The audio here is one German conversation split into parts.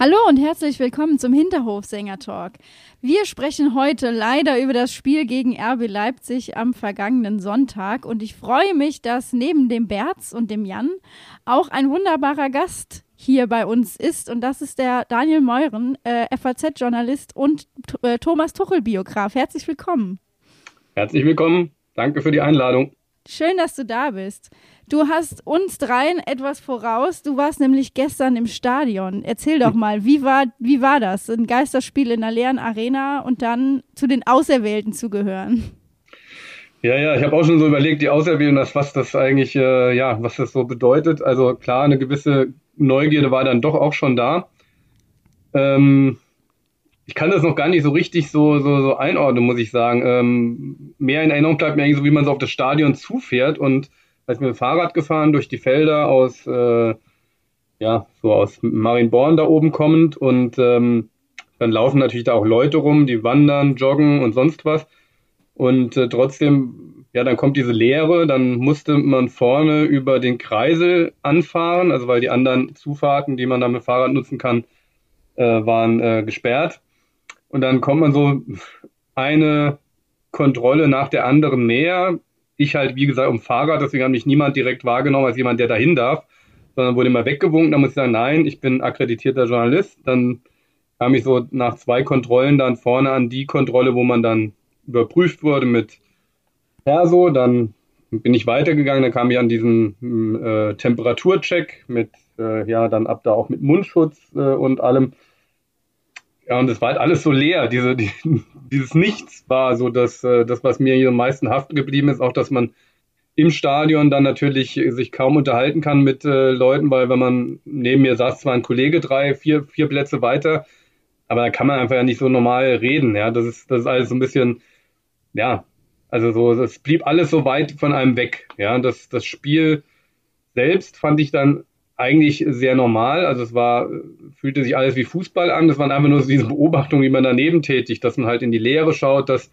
Hallo und herzlich willkommen zum Hinterhofsänger-Talk. Wir sprechen heute leider über das Spiel gegen RB Leipzig am vergangenen Sonntag und ich freue mich, dass neben dem Berz und dem Jan auch ein wunderbarer Gast hier bei uns ist und das ist der Daniel Meuren, äh, FAZ-Journalist und äh, Thomas Tuchel-Biograf. Herzlich willkommen. Herzlich willkommen. Danke für die Einladung. Schön, dass du da bist. Du hast uns dreien etwas voraus. Du warst nämlich gestern im Stadion. Erzähl doch mal, wie war, wie war das? Ein Geisterspiel in einer leeren Arena und dann zu den Auserwählten zu gehören. Ja, ja, ich habe auch schon so überlegt, die Auserwählten, was das eigentlich, äh, ja, was das so bedeutet. Also klar, eine gewisse Neugierde war dann doch auch schon da. Ähm, ich kann das noch gar nicht so richtig so, so, so einordnen, muss ich sagen. Ähm, mehr in Erinnerung bleibt mir eigentlich so, wie man so auf das Stadion zufährt und als mit dem Fahrrad gefahren durch die Felder aus, äh, ja, so aus Marienborn da oben kommend und ähm, dann laufen natürlich da auch Leute rum, die wandern, joggen und sonst was. Und äh, trotzdem, ja, dann kommt diese Leere, dann musste man vorne über den Kreisel anfahren, also weil die anderen Zufahrten, die man da mit Fahrrad nutzen kann, äh, waren äh, gesperrt. Und dann kommt man so eine Kontrolle nach der anderen näher ich halt, wie gesagt, um Fahrrad, deswegen hat mich niemand direkt wahrgenommen als jemand, der dahin darf, sondern wurde immer weggewunken. Da muss ich sagen, nein, ich bin akkreditierter Journalist. Dann kam ich so nach zwei Kontrollen dann vorne an die Kontrolle, wo man dann überprüft wurde mit Perso. Dann bin ich weitergegangen, dann kam ich an diesen äh, Temperaturcheck mit, äh, ja, dann ab da auch mit Mundschutz äh, und allem. Ja, und es war halt alles so leer. Diese, die, dieses Nichts war so das, äh, das, was mir hier am meisten haften geblieben ist. Auch, dass man im Stadion dann natürlich sich kaum unterhalten kann mit äh, Leuten, weil wenn man neben mir saß, zwar ein Kollege drei, vier, vier Plätze weiter, aber da kann man einfach ja nicht so normal reden. Ja, das ist, das ist alles so ein bisschen, ja, also so, das blieb alles so weit von einem weg. Ja, das, das Spiel selbst fand ich dann eigentlich sehr normal. Also es war, fühlte sich alles wie Fußball an. Das waren einfach nur so diese Beobachtungen, wie man daneben tätigt, dass man halt in die Leere schaut, dass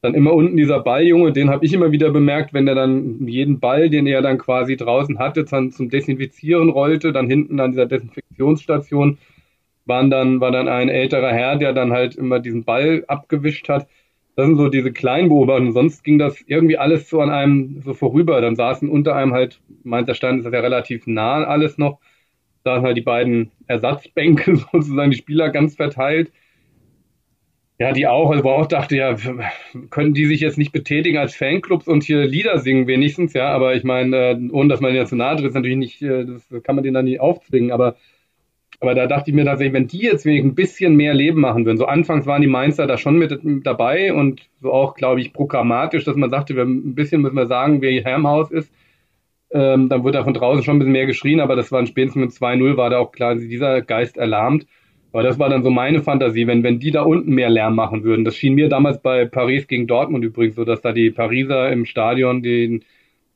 dann immer unten dieser Balljunge, den habe ich immer wieder bemerkt, wenn er dann jeden Ball, den er dann quasi draußen hatte, dann zum Desinfizieren rollte, dann hinten an dieser Desinfektionsstation waren dann, war dann ein älterer Herr, der dann halt immer diesen Ball abgewischt hat. Das sind so diese kleinen Beobachtungen. Sonst ging das irgendwie alles so an einem so vorüber. Dann saßen unter einem halt, meint der Stand ist das ja relativ nah alles noch, saßen halt die beiden Ersatzbänke sozusagen, die Spieler ganz verteilt. Ja, die auch, also wo auch dachte, ja, können die sich jetzt nicht betätigen als Fanclubs und hier Lieder singen wenigstens, ja, aber ich meine, äh, ohne dass man ja zu nahe tritt, ist natürlich nicht, äh, das kann man denen dann nicht aufzwingen, aber aber da dachte ich mir tatsächlich, wenn die jetzt wegen ein bisschen mehr Leben machen würden, so anfangs waren die Mainzer da schon mit dabei und so auch, glaube ich, programmatisch, dass man sagte, wir ein bisschen müssen wir sagen, wer hier im Haus ist. Ähm, dann wurde da von draußen schon ein bisschen mehr geschrien, aber das war spätestens mit 2-0 war da auch klar, dieser Geist erlahmt. Aber das war dann so meine Fantasie, wenn, wenn die da unten mehr Lärm machen würden. Das schien mir damals bei Paris gegen Dortmund übrigens so, dass da die Pariser im Stadion den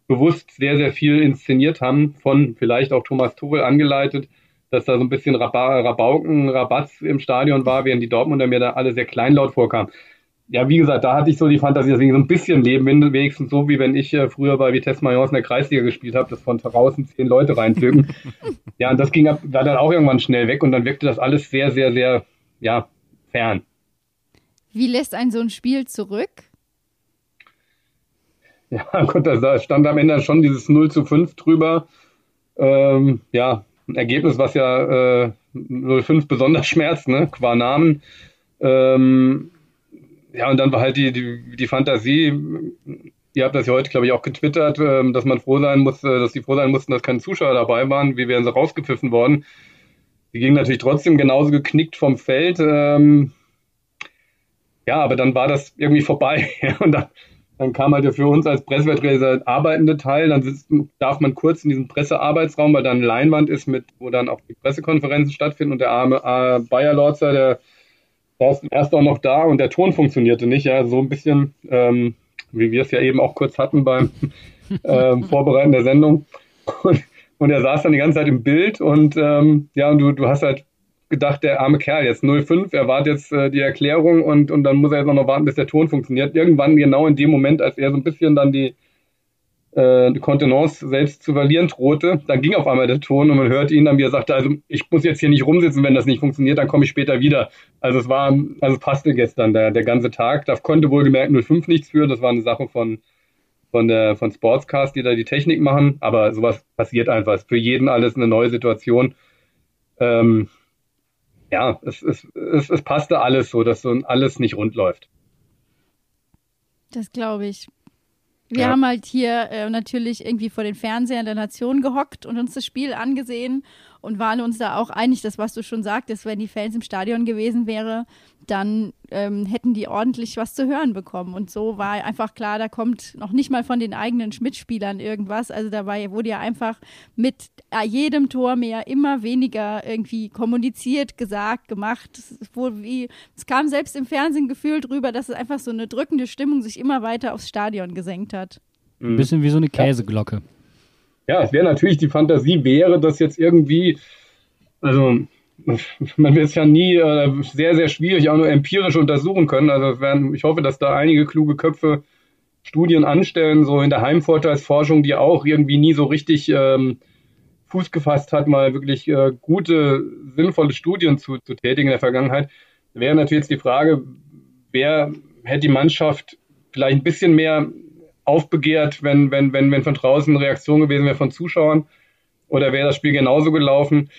bewusst sehr, sehr viel inszeniert haben, von vielleicht auch Thomas Tuchel angeleitet dass da so ein bisschen Rabauken, Rabatz im Stadion war, während die Dortmunder mir da alle sehr kleinlaut vorkamen. Ja, wie gesagt, da hatte ich so die Fantasie, deswegen so ein bisschen leben, wenigstens so, wie wenn ich äh, früher bei Vitesse Mayence in der Kreisliga gespielt habe, dass von draußen zehn Leute reinzügen. ja, und das ging ab, war dann auch irgendwann schnell weg und dann wirkte das alles sehr, sehr, sehr, ja, fern. Wie lässt ein so ein Spiel zurück? Ja, gut, da stand am Ende schon dieses 0 zu 5 drüber. Ähm, ja, ein Ergebnis, was ja äh, 05 besonders schmerzt, ne? Qua Namen. Ähm, ja, und dann war halt die, die, die Fantasie, ihr habt das ja heute, glaube ich, auch getwittert, ähm, dass man froh sein muss, dass sie froh sein mussten, dass keine Zuschauer dabei waren. Wie wären sie rausgepfiffen worden? Die gingen natürlich trotzdem genauso geknickt vom Feld. Ähm, ja, aber dann war das irgendwie vorbei. und dann, dann kam halt für uns als Pressevertreter arbeitende Teil. Dann sitzt, darf man kurz in diesem Pressearbeitsraum, weil da eine Leinwand ist, mit, wo dann auch die Pressekonferenzen stattfinden. Und der arme äh, Bayer Lorzer, der war erst auch noch da und der Ton funktionierte nicht. Ja, so ein bisschen, ähm, wie wir es ja eben auch kurz hatten beim ähm, Vorbereiten der Sendung. Und, und er saß dann die ganze Zeit im Bild und ähm, ja, und du, du hast halt gedacht, der arme Kerl, jetzt 05, er wartet jetzt äh, die Erklärung und, und dann muss er jetzt noch warten, bis der Ton funktioniert. Irgendwann genau in dem Moment, als er so ein bisschen dann die, äh, Kontenance selbst zu verlieren drohte, dann ging auf einmal der Ton und man hört ihn dann, wie er sagte, also ich muss jetzt hier nicht rumsitzen, wenn das nicht funktioniert, dann komme ich später wieder. Also es war, also es passte gestern der, der ganze Tag. Da konnte wohlgemerkt 05 nichts für, das war eine Sache von von der von Sportscast, die da die Technik machen, aber sowas passiert einfach. Ist für jeden alles eine neue Situation. Ähm, ja, es, es, es, es passte alles so, dass so alles nicht rund läuft. Das glaube ich. Wir ja. haben halt hier äh, natürlich irgendwie vor den Fernsehern der Nation gehockt und uns das Spiel angesehen und waren uns da auch einig, das was du schon sagtest, wenn die Fans im Stadion gewesen wäre, dann ähm, hätten die ordentlich was zu hören bekommen. Und so war einfach klar, da kommt noch nicht mal von den eigenen Schmidt-Spielern irgendwas. Also dabei wurde ja einfach mit äh, jedem Tor mehr immer weniger irgendwie kommuniziert, gesagt, gemacht. Es, wie, es kam selbst im Fernsehen gefühlt drüber, dass es einfach so eine drückende Stimmung sich immer weiter aufs Stadion gesenkt hat. Ein bisschen wie so eine Käseglocke. Ja, es wäre natürlich die Fantasie, wäre das jetzt irgendwie, also man wird es ja nie äh, sehr, sehr schwierig auch nur empirisch untersuchen können. Also werden, ich hoffe, dass da einige kluge Köpfe Studien anstellen, so in der Heimvorteilsforschung, die auch irgendwie nie so richtig ähm, Fuß gefasst hat, mal wirklich äh, gute, sinnvolle Studien zu, zu tätigen in der Vergangenheit. Wäre natürlich jetzt die Frage, wer hätte die Mannschaft vielleicht ein bisschen mehr aufbegehrt, wenn, wenn, wenn, wenn von draußen eine Reaktion gewesen wäre von Zuschauern? Oder wäre das Spiel genauso gelaufen?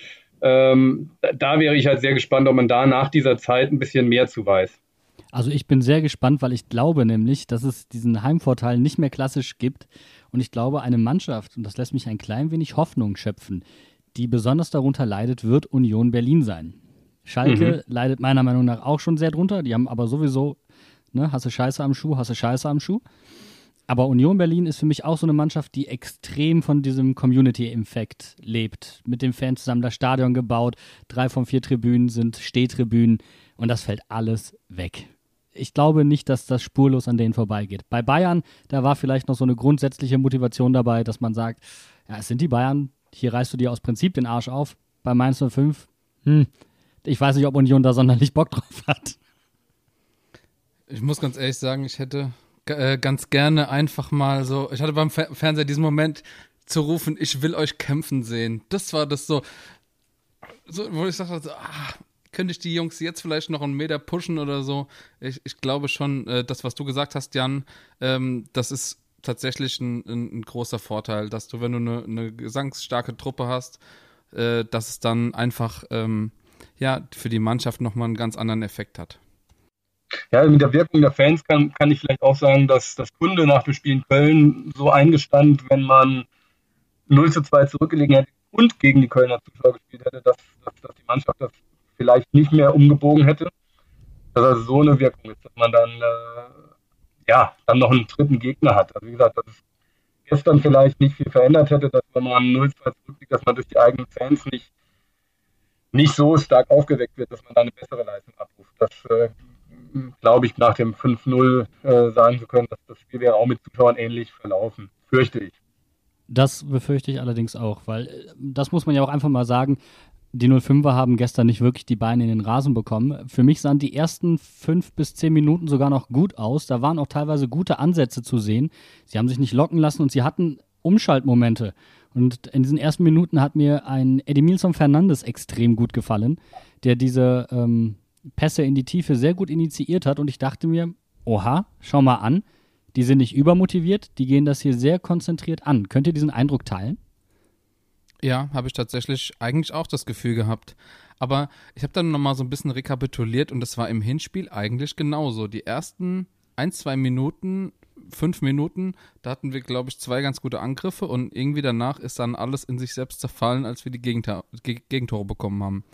Ähm, da wäre ich halt sehr gespannt, ob man da nach dieser Zeit ein bisschen mehr zu weiß. Also ich bin sehr gespannt, weil ich glaube nämlich, dass es diesen Heimvorteil nicht mehr klassisch gibt. Und ich glaube, eine Mannschaft, und das lässt mich ein klein wenig Hoffnung schöpfen, die besonders darunter leidet, wird Union Berlin sein. Schalke mhm. leidet meiner Meinung nach auch schon sehr drunter. Die haben aber sowieso, ne, hast du Scheiße am Schuh, hast du Scheiße am Schuh. Aber Union Berlin ist für mich auch so eine Mannschaft, die extrem von diesem Community-Infekt lebt. Mit den Fans zusammen das Stadion gebaut. Drei von vier Tribünen sind Stehtribünen und das fällt alles weg. Ich glaube nicht, dass das spurlos an denen vorbeigeht. Bei Bayern, da war vielleicht noch so eine grundsätzliche Motivation dabei, dass man sagt, ja, es sind die Bayern, hier reißt du dir aus Prinzip den Arsch auf. Bei Mainz 05, hm, ich weiß nicht, ob Union da sonderlich Bock drauf hat. Ich muss ganz ehrlich sagen, ich hätte äh, ganz gerne einfach mal so, ich hatte beim Fer Fernseher diesen Moment zu rufen, ich will euch kämpfen sehen. Das war das so, so wo ich sagte, so, ah, könnte ich die Jungs jetzt vielleicht noch einen Meter pushen oder so? Ich, ich glaube schon, äh, das, was du gesagt hast, Jan, ähm, das ist tatsächlich ein, ein, ein, großer Vorteil, dass du, wenn du eine, eine gesangsstarke Truppe hast, äh, dass es dann einfach ähm, ja, für die Mannschaft nochmal einen ganz anderen Effekt hat. Ja, mit der Wirkung der Fans kann, kann ich vielleicht auch sagen, dass das Kunde nach dem Spiel in Köln so eingestand, wenn man 0 zu 2 zurückgelegen hätte und gegen die Kölner Zuschauer gespielt hätte, dass, dass, dass die Mannschaft das vielleicht nicht mehr umgebogen hätte. Dass also so eine Wirkung ist, dass man dann, äh, ja, dann noch einen dritten Gegner hat. Also wie gesagt, dass es gestern vielleicht nicht viel verändert hätte, dass wenn man 0 2 zurückliegt, dass man durch die eigenen Fans nicht, nicht so stark aufgeweckt wird, dass man da eine bessere Leistung abruft. Das äh, glaube ich, nach dem 5-0 äh, sagen zu können, dass das Spiel wäre auch mit Zuschauern ähnlich verlaufen. Fürchte ich. Das befürchte ich allerdings auch, weil äh, das muss man ja auch einfach mal sagen. Die 05er haben gestern nicht wirklich die Beine in den Rasen bekommen. Für mich sahen die ersten fünf bis zehn Minuten sogar noch gut aus. Da waren auch teilweise gute Ansätze zu sehen. Sie haben sich nicht locken lassen und sie hatten Umschaltmomente. Und in diesen ersten Minuten hat mir ein Edemilson Fernandes extrem gut gefallen, der diese ähm, Pässe in die Tiefe sehr gut initiiert hat und ich dachte mir, oha, schau mal an, die sind nicht übermotiviert, die gehen das hier sehr konzentriert an. Könnt ihr diesen Eindruck teilen? Ja, habe ich tatsächlich eigentlich auch das Gefühl gehabt. Aber ich habe dann nochmal so ein bisschen rekapituliert und das war im Hinspiel eigentlich genauso. Die ersten ein, zwei Minuten, fünf Minuten, da hatten wir, glaube ich, zwei ganz gute Angriffe und irgendwie danach ist dann alles in sich selbst zerfallen, als wir die Gegentore bekommen haben.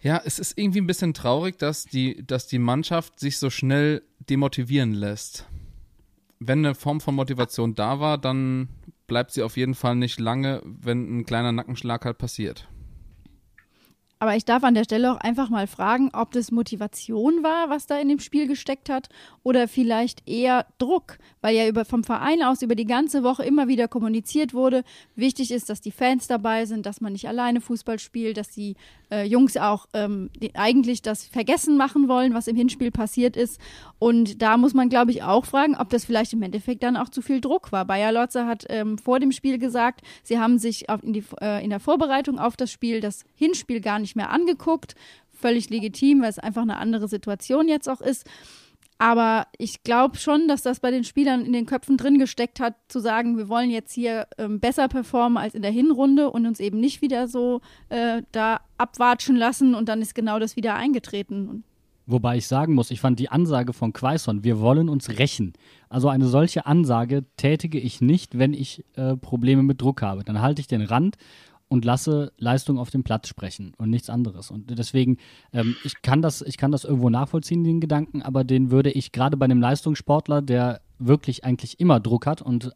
Ja, es ist irgendwie ein bisschen traurig, dass die, dass die Mannschaft sich so schnell demotivieren lässt. Wenn eine Form von Motivation da war, dann bleibt sie auf jeden Fall nicht lange, wenn ein kleiner Nackenschlag halt passiert. Aber ich darf an der Stelle auch einfach mal fragen, ob das Motivation war, was da in dem Spiel gesteckt hat, oder vielleicht eher Druck, weil ja über, vom Verein aus über die ganze Woche immer wieder kommuniziert wurde. Wichtig ist, dass die Fans dabei sind, dass man nicht alleine Fußball spielt, dass die äh, Jungs auch ähm, eigentlich das Vergessen machen wollen, was im Hinspiel passiert ist. Und da muss man, glaube ich, auch fragen, ob das vielleicht im Endeffekt dann auch zu viel Druck war. Bayer Lotzer hat ähm, vor dem Spiel gesagt, sie haben sich auf, in, die, äh, in der Vorbereitung auf das Spiel, das Hinspiel gar nicht mehr angeguckt. Völlig legitim, weil es einfach eine andere Situation jetzt auch ist. Aber ich glaube schon, dass das bei den Spielern in den Köpfen drin gesteckt hat, zu sagen, wir wollen jetzt hier ähm, besser performen als in der Hinrunde und uns eben nicht wieder so äh, da abwatschen lassen und dann ist genau das wieder eingetreten. Wobei ich sagen muss, ich fand die Ansage von Quaison, wir wollen uns rächen. Also eine solche Ansage tätige ich nicht, wenn ich äh, Probleme mit Druck habe. Dann halte ich den Rand und lasse Leistung auf dem Platz sprechen und nichts anderes. Und deswegen, ähm, ich, kann das, ich kann das irgendwo nachvollziehen, den Gedanken, aber den würde ich gerade bei einem Leistungssportler, der wirklich eigentlich immer Druck hat und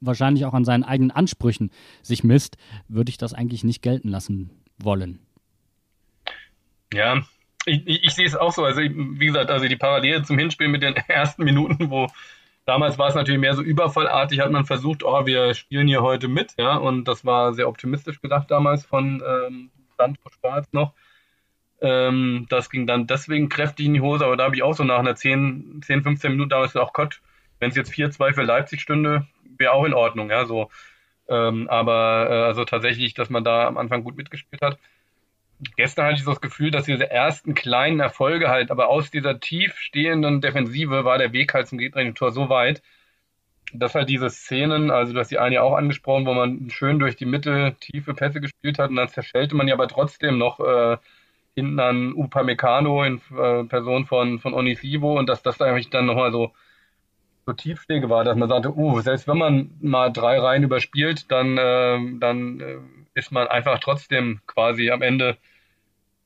wahrscheinlich auch an seinen eigenen Ansprüchen sich misst, würde ich das eigentlich nicht gelten lassen wollen. Ja, ich, ich, ich sehe es auch so. Also, wie gesagt, also die Parallele zum Hinspiel mit den ersten Minuten, wo Damals war es natürlich mehr so überfallartig, hat man versucht, oh, wir spielen hier heute mit, ja, und das war sehr optimistisch gedacht damals von ähm, Sandro Schwarz noch. Ähm, das ging dann deswegen kräftig in die Hose, aber da habe ich auch so nach einer 10, 10 15 Minuten damals gesagt, Gott, wenn es jetzt 4-2 für Leipzig stünde, wäre auch in Ordnung, ja, so. Ähm, aber äh, also tatsächlich, dass man da am Anfang gut mitgespielt hat gestern hatte ich so das Gefühl, dass diese ersten kleinen Erfolge halt, aber aus dieser tief stehenden Defensive war der Weg halt zum gegnerischen Tor so weit, dass halt diese Szenen, also du hast die eine ja auch angesprochen, wo man schön durch die Mitte tiefe Pässe gespielt hat und dann zerschellte man ja aber trotzdem noch äh, hinten an Upamecano in äh, Person von, von Onisivo und dass das eigentlich dann nochmal so, so Tiefschläge war, dass man sagte, uh, selbst wenn man mal drei Reihen überspielt, dann, äh, dann äh, ist man einfach trotzdem quasi am Ende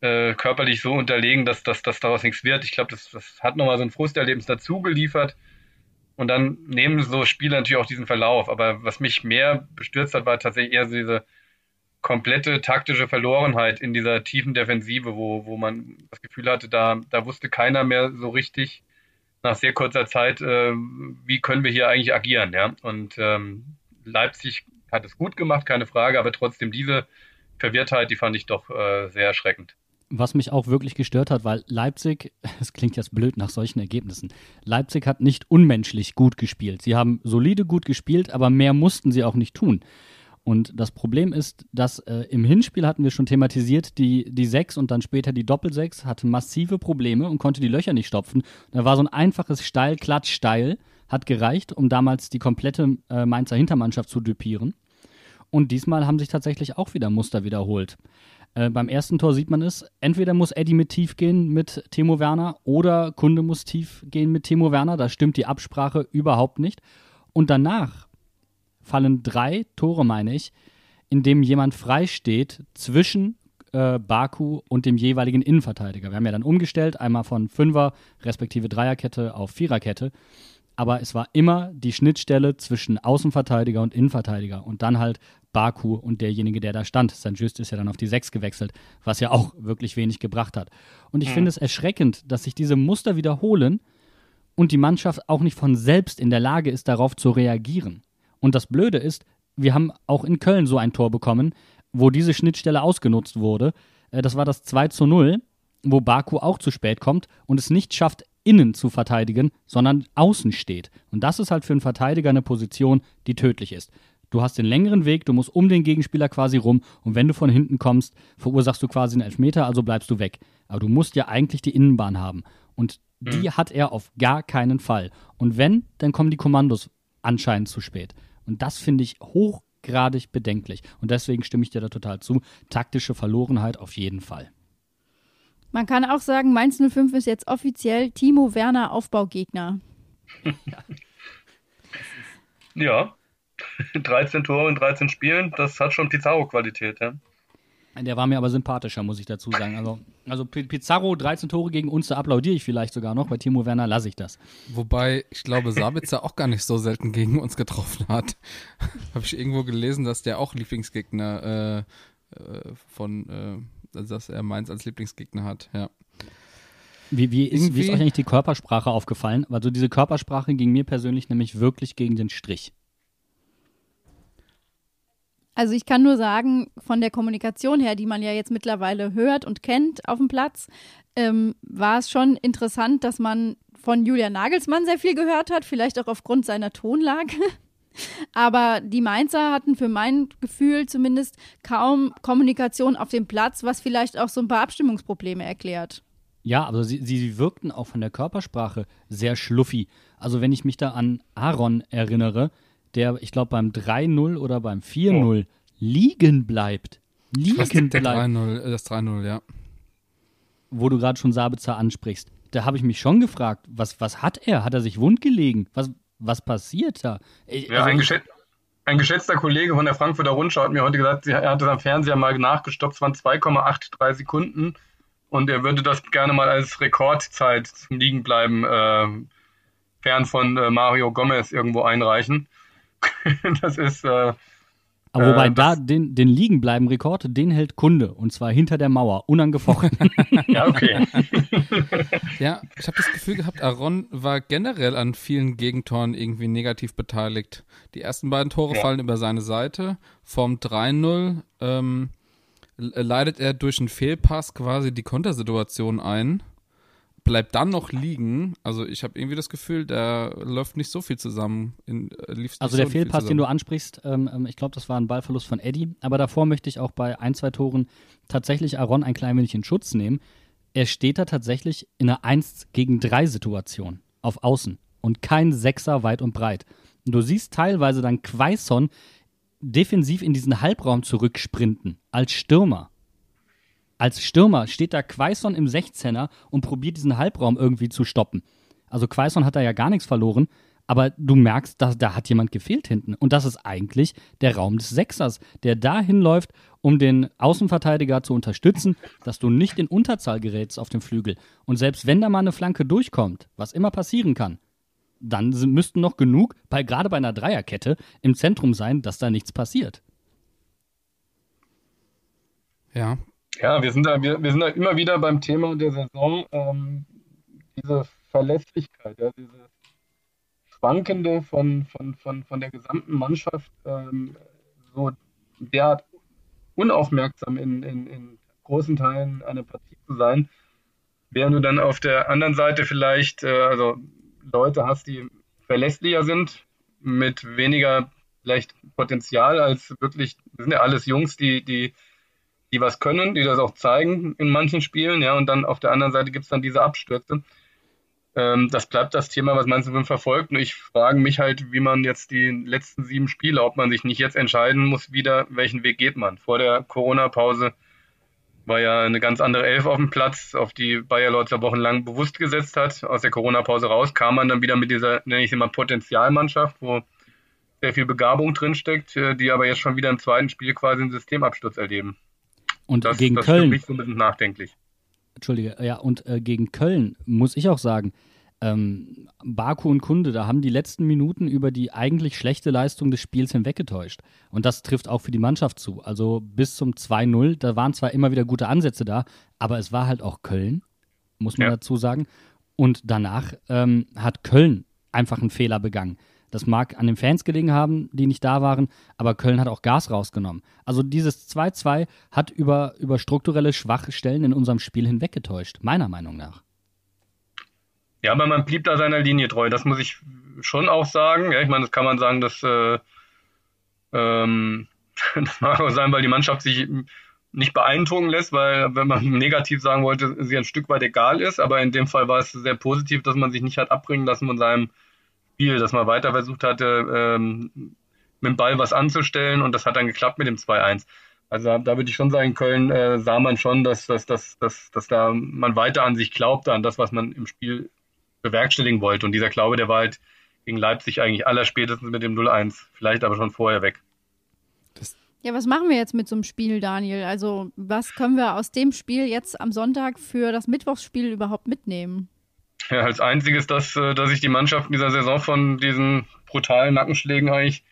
äh, körperlich so unterlegen, dass, dass, dass daraus nichts wird. Ich glaube, das, das hat nochmal so ein Frusterlebnis dazu geliefert. Und dann nehmen so Spiele natürlich auch diesen Verlauf. Aber was mich mehr bestürzt hat, war tatsächlich eher so diese komplette taktische Verlorenheit in dieser tiefen Defensive, wo, wo man das Gefühl hatte, da, da wusste keiner mehr so richtig nach sehr kurzer Zeit, äh, wie können wir hier eigentlich agieren. Ja? Und ähm, Leipzig hat es gut gemacht, keine Frage, aber trotzdem diese Verwirrtheit, die fand ich doch äh, sehr erschreckend was mich auch wirklich gestört hat, weil Leipzig, es klingt jetzt blöd nach solchen Ergebnissen, Leipzig hat nicht unmenschlich gut gespielt. Sie haben solide gut gespielt, aber mehr mussten sie auch nicht tun. Und das Problem ist, dass äh, im Hinspiel hatten wir schon thematisiert, die, die Sechs und dann später die Doppelsechs hatte massive Probleme und konnte die Löcher nicht stopfen. Da war so ein einfaches Steil, Klatsch, Steil, hat gereicht, um damals die komplette äh, Mainzer Hintermannschaft zu düpieren. Und diesmal haben sich tatsächlich auch wieder Muster wiederholt. Äh, beim ersten Tor sieht man es. Entweder muss Eddie mit tief gehen mit Timo Werner oder Kunde muss tief gehen mit Timo Werner. Da stimmt die Absprache überhaupt nicht. Und danach fallen drei Tore, meine ich, in dem jemand frei steht zwischen äh, Baku und dem jeweiligen Innenverteidiger. Wir haben ja dann umgestellt, einmal von Fünfer respektive Dreierkette auf Viererkette. Aber es war immer die Schnittstelle zwischen Außenverteidiger und Innenverteidiger und dann halt Baku und derjenige, der da stand. St. Just ist ja dann auf die 6 gewechselt, was ja auch wirklich wenig gebracht hat. Und ich mhm. finde es erschreckend, dass sich diese Muster wiederholen und die Mannschaft auch nicht von selbst in der Lage ist, darauf zu reagieren. Und das Blöde ist, wir haben auch in Köln so ein Tor bekommen, wo diese Schnittstelle ausgenutzt wurde. Äh, das war das 2 zu 0, wo Baku auch zu spät kommt und es nicht schafft, innen zu verteidigen, sondern außen steht. Und das ist halt für einen Verteidiger eine Position, die tödlich ist. Du hast den längeren Weg, du musst um den Gegenspieler quasi rum und wenn du von hinten kommst, verursachst du quasi einen Elfmeter, also bleibst du weg. Aber du musst ja eigentlich die Innenbahn haben. Und die mhm. hat er auf gar keinen Fall. Und wenn, dann kommen die Kommandos anscheinend zu spät. Und das finde ich hochgradig bedenklich. Und deswegen stimme ich dir da total zu. Taktische Verlorenheit auf jeden Fall. Man kann auch sagen, Mainz 05 ist jetzt offiziell Timo Werner Aufbaugegner. ja, 13 Tore in 13 Spielen, das hat schon Pizarro-Qualität, ja. Der war mir aber sympathischer, muss ich dazu sagen. Also, also Pizarro, 13 Tore gegen uns, da applaudiere ich vielleicht sogar noch. Bei Timo Werner lasse ich das. Wobei, ich glaube, Sabitzer auch gar nicht so selten gegen uns getroffen hat. Habe ich irgendwo gelesen, dass der auch Lieblingsgegner äh, äh, von, äh, also dass er Mainz als Lieblingsgegner hat, ja. Wie, wie, ist, wie ist euch eigentlich die Körpersprache aufgefallen? Also diese Körpersprache ging mir persönlich nämlich wirklich gegen den Strich. Also ich kann nur sagen, von der Kommunikation her, die man ja jetzt mittlerweile hört und kennt auf dem Platz, ähm, war es schon interessant, dass man von Julian Nagelsmann sehr viel gehört hat, vielleicht auch aufgrund seiner Tonlage. Aber die Mainzer hatten für mein Gefühl zumindest kaum Kommunikation auf dem Platz, was vielleicht auch so ein paar Abstimmungsprobleme erklärt. Ja, aber sie, sie wirkten auch von der Körpersprache sehr schluffi. Also wenn ich mich da an Aaron erinnere, der, ich glaube, beim 3-0 oder beim 4-0 oh. liegen bleibt. Liegen bleibt. 3-0, äh, das 3-0, ja. Wo du gerade schon Sabitzer ansprichst. Da habe ich mich schon gefragt, was, was hat er? Hat er sich wundgelegen? Was, was passiert da? Ich, ja, also, ein, geschät, ein, geschätzter Kollege von der Frankfurter Rundschau hat mir heute gesagt, er hat das am Fernseher mal nachgestoppt, es waren 2,83 Sekunden und er würde das gerne mal als Rekordzeit zum Liegenbleiben äh, fern von äh, Mario Gomez irgendwo einreichen. das ist. Äh, aber wobei äh, da den, den Liegenbleiben-Rekord, den hält Kunde und zwar hinter der Mauer, unangefochten. ja, okay. ja, ich habe das Gefühl gehabt, Aaron war generell an vielen Gegentoren irgendwie negativ beteiligt. Die ersten beiden Tore ja. fallen über seine Seite. Vom 3-0 ähm, leidet er durch einen Fehlpass quasi die Kontersituation ein bleibt dann noch liegen. Also ich habe irgendwie das Gefühl, da läuft nicht so viel zusammen. In, äh, also der so Fehlpass, den du ansprichst, ähm, ähm, ich glaube, das war ein Ballverlust von Eddie. Aber davor möchte ich auch bei ein, zwei Toren tatsächlich Aaron ein klein wenig in Schutz nehmen. Er steht da tatsächlich in einer 1 gegen 3 Situation auf Außen und kein Sechser weit und breit. Und du siehst teilweise dann Quaison defensiv in diesen Halbraum zurücksprinten als Stürmer als Stürmer steht da Quaison im 16er und probiert diesen Halbraum irgendwie zu stoppen. Also Quaison hat da ja gar nichts verloren, aber du merkst, dass, da hat jemand gefehlt hinten. Und das ist eigentlich der Raum des Sechsers, der dahin läuft, um den Außenverteidiger zu unterstützen, dass du nicht in Unterzahl gerätst auf dem Flügel. Und selbst wenn da mal eine Flanke durchkommt, was immer passieren kann, dann müssten noch genug, bei, gerade bei einer Dreierkette, im Zentrum sein, dass da nichts passiert. Ja, ja, wir sind da, wir, wir sind da immer wieder beim Thema der Saison, ähm, diese Verlässlichkeit, ja, dieses Schwankende von, von, von, von der gesamten Mannschaft, ähm, so derart unaufmerksam in, in, in großen Teilen einer Partie zu sein, während du dann auf der anderen Seite vielleicht, äh, also Leute hast, die verlässlicher sind, mit weniger vielleicht Potenzial als wirklich, das sind ja alles Jungs, die, die die was können, die das auch zeigen in manchen Spielen, ja, und dann auf der anderen Seite gibt es dann diese Abstürze. Ähm, das bleibt das Thema, was man so verfolgt. Und ich frage mich halt, wie man jetzt die letzten sieben Spiele, ob man sich nicht jetzt entscheiden muss, wieder, welchen Weg geht man. Vor der Corona-Pause war ja eine ganz andere Elf auf dem Platz, auf die Bayer Leutzer wochenlang bewusst gesetzt hat. Aus der Corona-Pause raus kam man dann wieder mit dieser, nenne ich sie mal, Potenzialmannschaft, wo sehr viel Begabung drinsteckt, äh, die aber jetzt schon wieder im zweiten Spiel quasi einen Systemabsturz erleben. Und das, gegen das Köln. So ein bisschen nachdenklich. Entschuldige, ja, und äh, gegen Köln muss ich auch sagen, ähm, Baku und Kunde, da haben die letzten Minuten über die eigentlich schlechte Leistung des Spiels hinweggetäuscht. Und das trifft auch für die Mannschaft zu. Also bis zum 2-0, da waren zwar immer wieder gute Ansätze da, aber es war halt auch Köln, muss man ja. dazu sagen. Und danach ähm, hat Köln einfach einen Fehler begangen. Das mag an den Fans gelegen haben, die nicht da waren, aber Köln hat auch Gas rausgenommen. Also dieses 2-2 hat über, über strukturelle Schwachstellen in unserem Spiel hinweggetäuscht, meiner Meinung nach. Ja, aber man blieb da seiner Linie treu. Das muss ich schon auch sagen. Ja, ich meine, das kann man sagen, dass äh, ähm, das mag auch sein, weil die Mannschaft sich nicht beeindrucken lässt, weil, wenn man negativ sagen wollte, sie ein Stück weit egal ist. Aber in dem Fall war es sehr positiv, dass man sich nicht hat abbringen lassen von seinem Spiel, dass man weiter versucht hatte, ähm, mit dem Ball was anzustellen und das hat dann geklappt mit dem 2-1. Also da würde ich schon sagen, in Köln äh, sah man schon, dass, dass, dass, dass, dass da man weiter an sich glaubte, an das, was man im Spiel bewerkstelligen wollte. Und dieser Glaube, der war halt gegen Leipzig eigentlich allerspätestens mit dem 0-1, vielleicht aber schon vorher weg. Ja, was machen wir jetzt mit so einem Spiel, Daniel? Also, was können wir aus dem Spiel jetzt am Sonntag für das Mittwochsspiel überhaupt mitnehmen? Ja, als einziges, dass, äh, dass sich die Mannschaft in dieser Saison von diesen brutalen Nackenschlägen eigentlich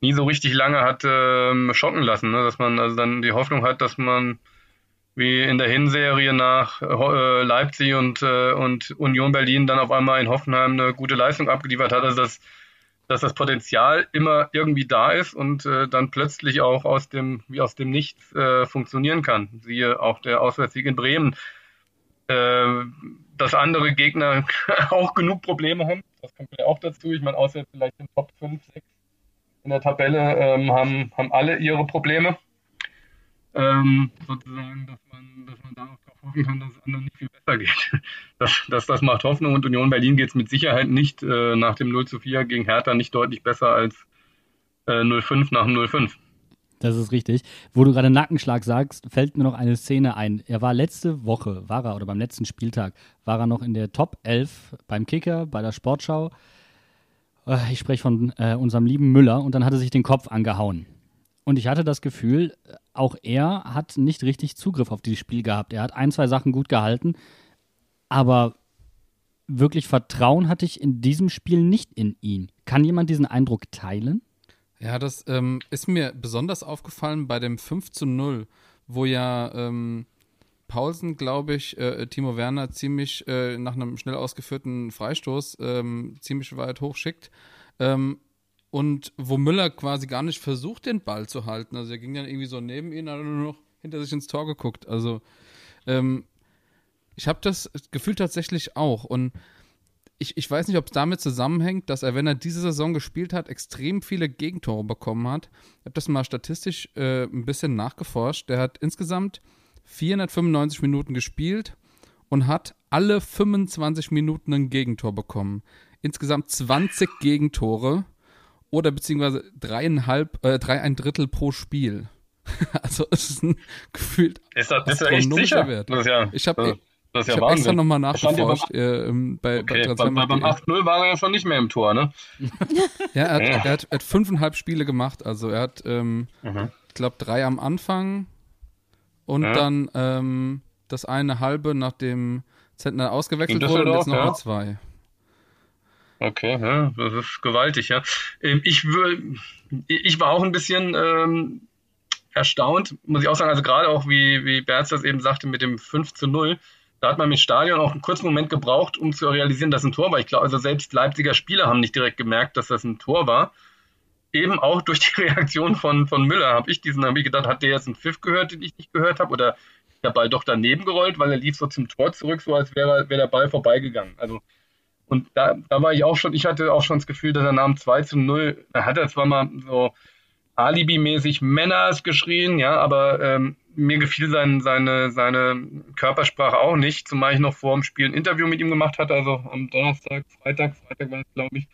nie so richtig lange hat ähm, schocken lassen. Ne? Dass man also dann die Hoffnung hat, dass man wie in der Hinserie nach äh, Leipzig und, äh, und Union Berlin dann auf einmal in Hoffenheim eine gute Leistung abgeliefert hat. Also dass dass das Potenzial immer irgendwie da ist und äh, dann plötzlich auch aus dem, wie aus dem Nichts äh, funktionieren kann. Siehe auch der Auswärtssieg in Bremen. Äh, dass andere Gegner auch genug Probleme haben, das kommt ja auch dazu. Ich meine, auswärts vielleicht in Top 5, 6 in der Tabelle ähm, haben, haben alle ihre Probleme. Ähm, sozusagen, dass man, dass man darauf hoffen kann, dass es anderen nicht viel besser geht. Das, das, das macht Hoffnung und Union Berlin geht es mit Sicherheit nicht äh, nach dem 0 zu 4 gegen Hertha nicht deutlich besser als äh, 0-5 nach dem 0-5. Das ist richtig. Wo du gerade Nackenschlag sagst, fällt mir noch eine Szene ein. Er war letzte Woche, war er, oder beim letzten Spieltag, war er noch in der Top 11 beim Kicker, bei der Sportschau. Äh, ich spreche von äh, unserem lieben Müller und dann hat er sich den Kopf angehauen. Und ich hatte das Gefühl, auch er hat nicht richtig Zugriff auf dieses Spiel gehabt. Er hat ein, zwei Sachen gut gehalten, aber wirklich Vertrauen hatte ich in diesem Spiel nicht in ihn. Kann jemand diesen Eindruck teilen? Ja, das ähm, ist mir besonders aufgefallen bei dem 5 zu 0, wo ja ähm, Paulsen, glaube ich, äh, Timo Werner ziemlich äh, nach einem schnell ausgeführten Freistoß ähm, ziemlich weit hochschickt. Ähm, und wo Müller quasi gar nicht versucht, den Ball zu halten. Also er ging dann irgendwie so neben ihn, hat nur noch hinter sich ins Tor geguckt. Also ähm, ich habe das Gefühl tatsächlich auch. Und ich, ich weiß nicht, ob es damit zusammenhängt, dass er, wenn er diese Saison gespielt hat, extrem viele Gegentore bekommen hat. Ich habe das mal statistisch äh, ein bisschen nachgeforscht. Der hat insgesamt 495 Minuten gespielt und hat alle 25 Minuten ein Gegentor bekommen. Insgesamt 20 Gegentore oder beziehungsweise dreieinhalb, äh, drei ein Drittel pro Spiel. also es ist ein gefühlt ist das, ist echt sicher? Wert. Das ist ja, ich habe das ist ja ich habe extra nochmal nachgeforscht. Ja beim, äh, bei, okay, bei, bei, beim 8-0 war er ja schon nicht mehr im Tor, ne? ja, er hat, ja. Er, hat, er hat fünfeinhalb Spiele gemacht. Also er hat, ähm, mhm. ich glaube, drei am Anfang und ja. dann ähm, das eine halbe, nachdem Zentner ausgewechselt wurde und jetzt noch ja. zwei. Okay, ja, das ist gewaltig, ja. Ähm, ich, ich war auch ein bisschen ähm, erstaunt, muss ich auch sagen, also gerade auch, wie, wie Berz das eben sagte, mit dem 5 zu 0, da hat man im Stadion auch einen kurzen Moment gebraucht, um zu realisieren, dass ein Tor war. Ich glaube, also selbst Leipziger Spieler haben nicht direkt gemerkt, dass das ein Tor war. Eben auch durch die Reaktion von, von Müller habe ich diesen, habe gedacht, hat der jetzt einen Pfiff gehört, den ich nicht gehört habe, oder der Ball doch daneben gerollt, weil er lief so zum Tor zurück, so als wäre, wäre der Ball vorbeigegangen. Also und da, da war ich auch schon, ich hatte auch schon das Gefühl, dass er nahm 2 zu 0, da hat er zwar mal so Alibi-mäßig Männers geschrien, ja, aber ähm, mir gefiel sein, seine, seine Körpersprache auch nicht, zumal ich noch vor dem Spiel ein Interview mit ihm gemacht hatte, also am Donnerstag, Freitag, Freitag war es, glaube ich.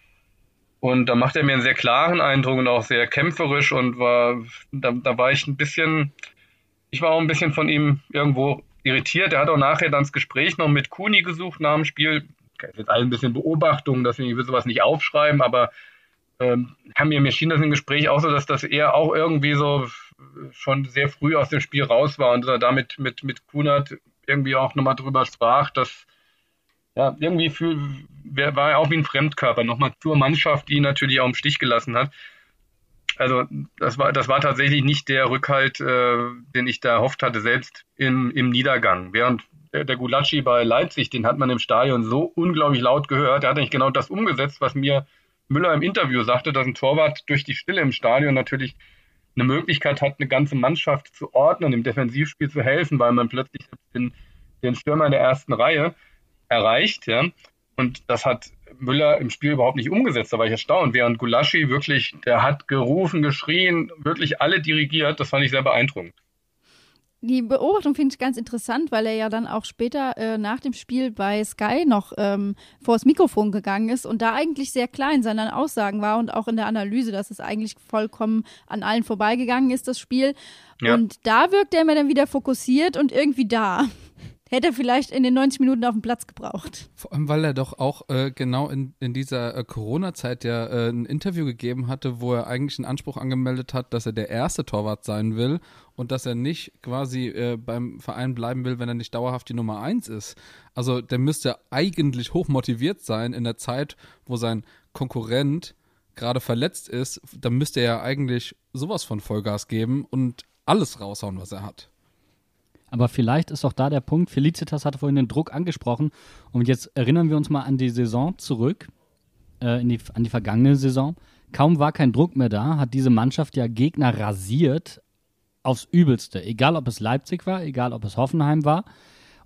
Und da macht er mir einen sehr klaren Eindruck und auch sehr kämpferisch und war, da, da war ich ein bisschen, ich war auch ein bisschen von ihm irgendwo irritiert. Er hat auch nachher dann das Gespräch noch mit Kuni gesucht nach dem Spiel jetzt alles ein bisschen Beobachtung, deswegen will sowas nicht aufschreiben, aber ähm, haben mir, mir schien das im Gespräch auch so, dass das er auch irgendwie so schon sehr früh aus dem Spiel raus war und er damit mit, mit Kunert irgendwie auch nochmal drüber sprach, dass ja, irgendwie für, war er auch wie ein Fremdkörper, nochmal zur Mannschaft, die ihn natürlich auch im Stich gelassen hat. Also das war, das war tatsächlich nicht der Rückhalt, äh, den ich da erhofft hatte, selbst im, im Niedergang. Während der, der Gulacsi bei Leipzig, den hat man im Stadion so unglaublich laut gehört. Der hat eigentlich genau das umgesetzt, was mir Müller im Interview sagte, dass ein Torwart durch die Stille im Stadion natürlich eine Möglichkeit hat, eine ganze Mannschaft zu ordnen, im Defensivspiel zu helfen, weil man plötzlich den, den Stürmer in der ersten Reihe erreicht. Ja? Und das hat Müller im Spiel überhaupt nicht umgesetzt. Da war ich erstaunt. Während Gulaschi wirklich, der hat gerufen, geschrien, wirklich alle dirigiert. Das fand ich sehr beeindruckend. Die Beobachtung finde ich ganz interessant, weil er ja dann auch später äh, nach dem Spiel bei Sky noch ähm, vors Mikrofon gegangen ist und da eigentlich sehr klar in seinen Aussagen war und auch in der Analyse, dass es eigentlich vollkommen an allen vorbeigegangen ist, das Spiel. Ja. Und da wirkt er mir dann wieder fokussiert und irgendwie da. Hätte er vielleicht in den 90 Minuten auf dem Platz gebraucht. Vor allem, weil er doch auch äh, genau in, in dieser äh, Corona-Zeit ja äh, ein Interview gegeben hatte, wo er eigentlich einen Anspruch angemeldet hat, dass er der erste Torwart sein will und dass er nicht quasi äh, beim Verein bleiben will, wenn er nicht dauerhaft die Nummer eins ist. Also der müsste eigentlich hochmotiviert sein in der Zeit, wo sein Konkurrent gerade verletzt ist. Da müsste er ja eigentlich sowas von Vollgas geben und alles raushauen, was er hat. Aber vielleicht ist auch da der Punkt, Felicitas hatte vorhin den Druck angesprochen und jetzt erinnern wir uns mal an die Saison zurück, äh, die, an die vergangene Saison. Kaum war kein Druck mehr da, hat diese Mannschaft ja Gegner rasiert aufs Übelste. Egal, ob es Leipzig war, egal, ob es Hoffenheim war.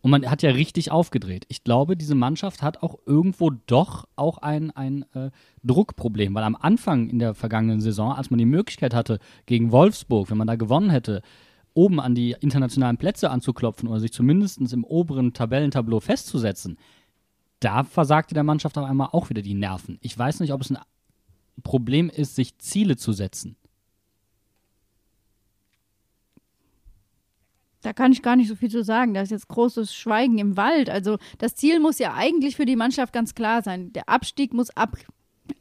Und man hat ja richtig aufgedreht. Ich glaube, diese Mannschaft hat auch irgendwo doch auch ein, ein äh, Druckproblem, weil am Anfang in der vergangenen Saison, als man die Möglichkeit hatte, gegen Wolfsburg, wenn man da gewonnen hätte, oben an die internationalen Plätze anzuklopfen oder sich zumindest im oberen Tabellentableau festzusetzen, da versagte der Mannschaft auf einmal auch wieder die Nerven. Ich weiß nicht, ob es ein Problem ist, sich Ziele zu setzen. Da kann ich gar nicht so viel zu sagen. Da ist jetzt großes Schweigen im Wald. Also das Ziel muss ja eigentlich für die Mannschaft ganz klar sein. Der Abstieg muss ab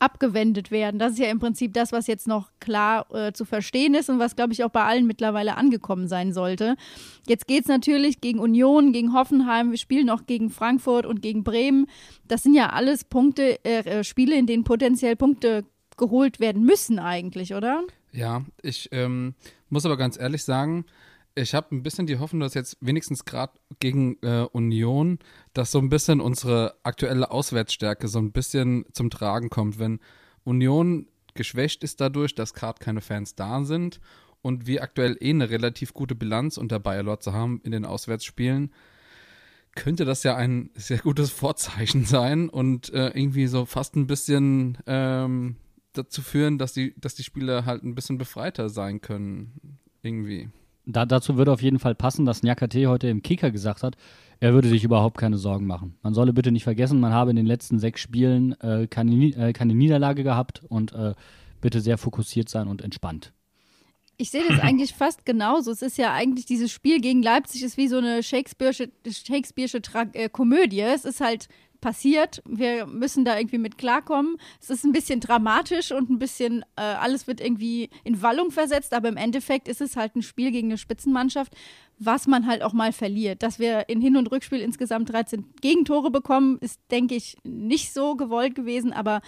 abgewendet werden. Das ist ja im Prinzip das, was jetzt noch klar äh, zu verstehen ist und was, glaube ich, auch bei allen mittlerweile angekommen sein sollte. Jetzt geht es natürlich gegen Union, gegen Hoffenheim, wir spielen noch gegen Frankfurt und gegen Bremen. Das sind ja alles Punkte, äh, äh Spiele, in denen potenziell Punkte geholt werden müssen eigentlich, oder? Ja, ich ähm, muss aber ganz ehrlich sagen, ich habe ein bisschen die Hoffnung, dass jetzt wenigstens gerade gegen äh, Union, dass so ein bisschen unsere aktuelle Auswärtsstärke so ein bisschen zum Tragen kommt, wenn Union geschwächt ist dadurch, dass gerade keine Fans da sind und wir aktuell eh eine relativ gute Bilanz unter Bayer Lotze haben in den Auswärtsspielen, könnte das ja ein sehr gutes Vorzeichen sein und äh, irgendwie so fast ein bisschen ähm, dazu führen, dass die, dass die Spieler halt ein bisschen befreiter sein können. Irgendwie da, dazu würde auf jeden Fall passen, dass Nyakate heute im Kicker gesagt hat, er würde sich überhaupt keine Sorgen machen. Man solle bitte nicht vergessen, man habe in den letzten sechs Spielen äh, keine, äh, keine, Niederlage gehabt und äh, bitte sehr fokussiert sein und entspannt. Ich sehe das eigentlich fast genauso. Es ist ja eigentlich dieses Spiel gegen Leipzig ist wie so eine Shakespeare'sche, Shakespeare'sche äh, Komödie. Es ist halt passiert. Wir müssen da irgendwie mit klarkommen. Es ist ein bisschen dramatisch und ein bisschen, äh, alles wird irgendwie in Wallung versetzt, aber im Endeffekt ist es halt ein Spiel gegen eine Spitzenmannschaft, was man halt auch mal verliert. Dass wir in Hin- und Rückspiel insgesamt 13 Gegentore bekommen, ist, denke ich, nicht so gewollt gewesen, aber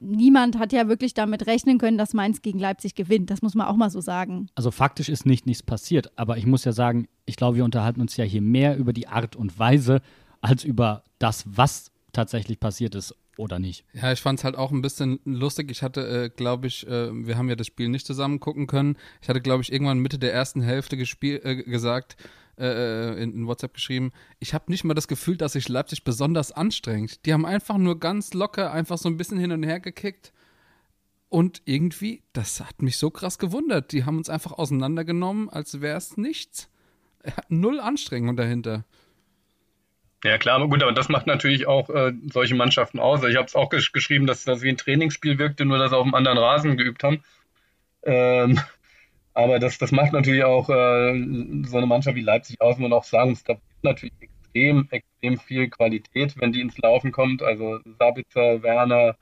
niemand hat ja wirklich damit rechnen können, dass Mainz gegen Leipzig gewinnt. Das muss man auch mal so sagen. Also faktisch ist nicht nichts passiert, aber ich muss ja sagen, ich glaube, wir unterhalten uns ja hier mehr über die Art und Weise, als über das, was tatsächlich passiert ist oder nicht. Ja, ich fand es halt auch ein bisschen lustig. Ich hatte, äh, glaube ich, äh, wir haben ja das Spiel nicht zusammen gucken können. Ich hatte, glaube ich, irgendwann Mitte der ersten Hälfte äh, gesagt, äh, äh, in, in, WhatsApp geschrieben, ich habe nicht mal das Gefühl, dass sich Leipzig besonders anstrengt. Die haben einfach nur ganz locker einfach so ein bisschen hin und her gekickt. Und irgendwie, das hat mich so krass gewundert. Die haben uns einfach auseinandergenommen, als wäre es nichts. Null Anstrengung dahinter. Ja, klar, aber gut, aber das macht natürlich auch äh, solche Mannschaften aus. Ich habe es auch gesch geschrieben, dass das wie ein Trainingsspiel wirkte, nur dass sie auf einem anderen Rasen geübt haben. Ähm, aber das, das macht natürlich auch äh, so eine Mannschaft wie Leipzig aus, wo man auch sagen muss, da ist natürlich extrem, extrem viel Qualität, wenn die ins Laufen kommt. Also Sabitzer, Werner,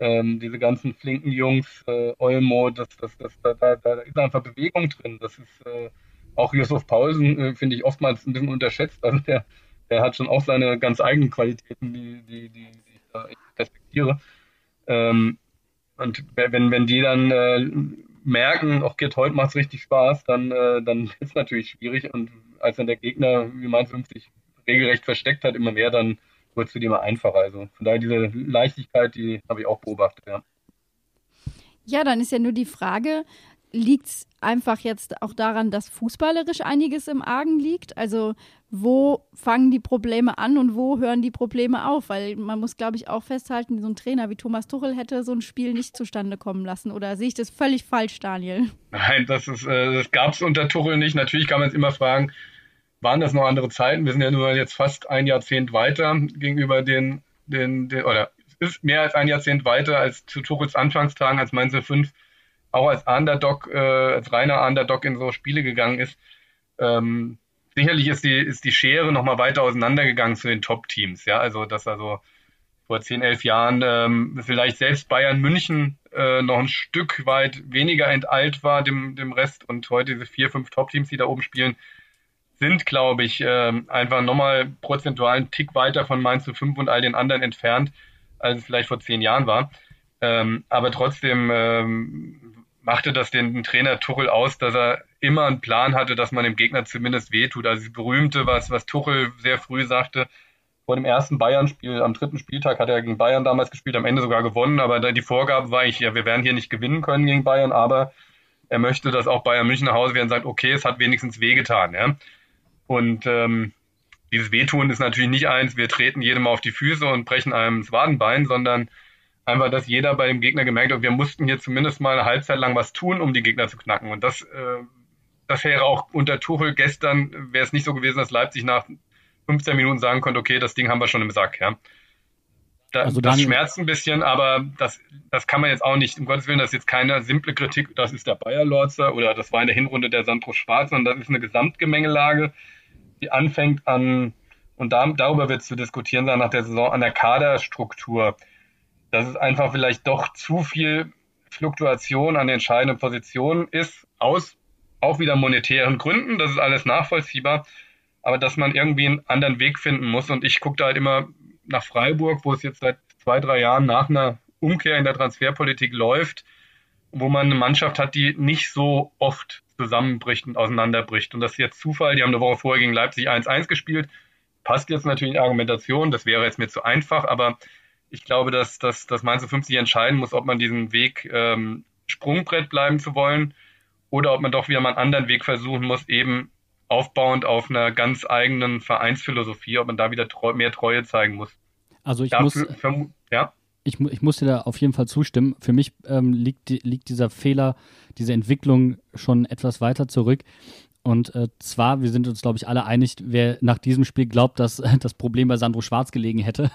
ähm, diese ganzen flinken Jungs, äh, Olmo, das, das, das, da, da, da ist einfach Bewegung drin. Das ist äh, auch Josef Paulsen, äh, finde ich oftmals ein bisschen unterschätzt. Also der der hat schon auch seine ganz eigenen Qualitäten, die, die, die, die ich da respektiere. Ähm, und wenn, wenn die dann äh, merken, auch geht heute macht's richtig Spaß, dann, äh, dann ist es natürlich schwierig. Und als dann der Gegner, wie man sich regelrecht versteckt hat, immer mehr, dann wird es für die immer einfacher. Also von daher diese Leichtigkeit, die habe ich auch beobachtet, ja. Ja, dann ist ja nur die Frage, liegt es einfach jetzt auch daran, dass fußballerisch einiges im Argen liegt? Also wo fangen die Probleme an und wo hören die Probleme auf? Weil man muss, glaube ich, auch festhalten, so ein Trainer wie Thomas Tuchel hätte so ein Spiel nicht zustande kommen lassen. Oder sehe ich das völlig falsch, Daniel? Nein, das, ist, äh, das gab es unter Tuchel nicht. Natürlich kann man es immer fragen, waren das noch andere Zeiten? Wir sind ja nur jetzt fast ein Jahrzehnt weiter gegenüber den, den, den oder es ist mehr als ein Jahrzehnt weiter als zu Tuchels Anfangstagen, als Mainz 05 auch als Underdog, äh, als reiner Underdog in so Spiele gegangen ist. Ähm, sicherlich ist die, ist die Schere nochmal weiter auseinandergegangen zu den Top-Teams. Ja, also, dass also vor 10, 11 Jahren ähm, vielleicht selbst Bayern München äh, noch ein Stück weit weniger enteilt war dem, dem Rest und heute diese vier, fünf Top-Teams, die da oben spielen, sind, glaube ich, äh, einfach nochmal prozentual einen Tick weiter von Mainz zu 5 und all den anderen entfernt, als es vielleicht vor zehn Jahren war. Ähm, aber trotzdem ähm, machte das den Trainer Tuchel aus, dass er immer einen Plan hatte, dass man dem Gegner zumindest wehtut. Also das berühmte, was, was Tuchel sehr früh sagte, vor dem ersten Bayern-Spiel, am dritten Spieltag hat er gegen Bayern damals gespielt, am Ende sogar gewonnen, aber die Vorgabe war ich, ja, wir werden hier nicht gewinnen können gegen Bayern, aber er möchte, dass auch Bayern München nach Hause werden und sagt, okay, es hat wenigstens wehgetan. Ja? Und ähm, dieses Wehtun ist natürlich nicht eins, wir treten jedem auf die Füße und brechen einem das Wadenbein, sondern einfach, dass jeder bei dem Gegner gemerkt hat, wir mussten hier zumindest mal eine Halbzeit lang was tun, um die Gegner zu knacken. Und das, äh, das wäre auch unter Tuchel gestern, wäre es nicht so gewesen, dass Leipzig nach 15 Minuten sagen konnte, okay, das Ding haben wir schon im Sack, ja. Da, also das schmerzt ein bisschen, aber das, das kann man jetzt auch nicht, um Gottes Willen, das ist jetzt keine simple Kritik, das ist der Bayer-Lorzer oder das war in der Hinrunde der Sandro Schwarz, sondern das ist eine Gesamtgemengelage, die anfängt an, und da, darüber wird es zu diskutieren sein nach der Saison, an der Kaderstruktur dass es einfach vielleicht doch zu viel Fluktuation an entscheidenden Positionen ist, aus auch wieder monetären Gründen, das ist alles nachvollziehbar, aber dass man irgendwie einen anderen Weg finden muss. Und ich gucke da halt immer nach Freiburg, wo es jetzt seit zwei, drei Jahren nach einer Umkehr in der Transferpolitik läuft, wo man eine Mannschaft hat, die nicht so oft zusammenbricht und auseinanderbricht. Und das ist jetzt Zufall, die haben eine Woche vorher gegen Leipzig 1-1 gespielt. Passt jetzt natürlich in die Argumentation, das wäre jetzt mir zu einfach, aber ich glaube, dass, dass, dass Mainz 50 entscheiden muss, ob man diesen Weg ähm, Sprungbrett bleiben zu wollen oder ob man doch wieder mal einen anderen Weg versuchen muss, eben aufbauend auf einer ganz eigenen Vereinsphilosophie, ob man da wieder treu, mehr Treue zeigen muss. Also ich Dafür, muss, ja? ich, ich muss dir da auf jeden Fall zustimmen. Für mich ähm, liegt, liegt dieser Fehler, diese Entwicklung schon etwas weiter zurück. Und äh, zwar, wir sind uns, glaube ich, alle einig, wer nach diesem Spiel glaubt, dass das Problem bei Sandro Schwarz gelegen hätte,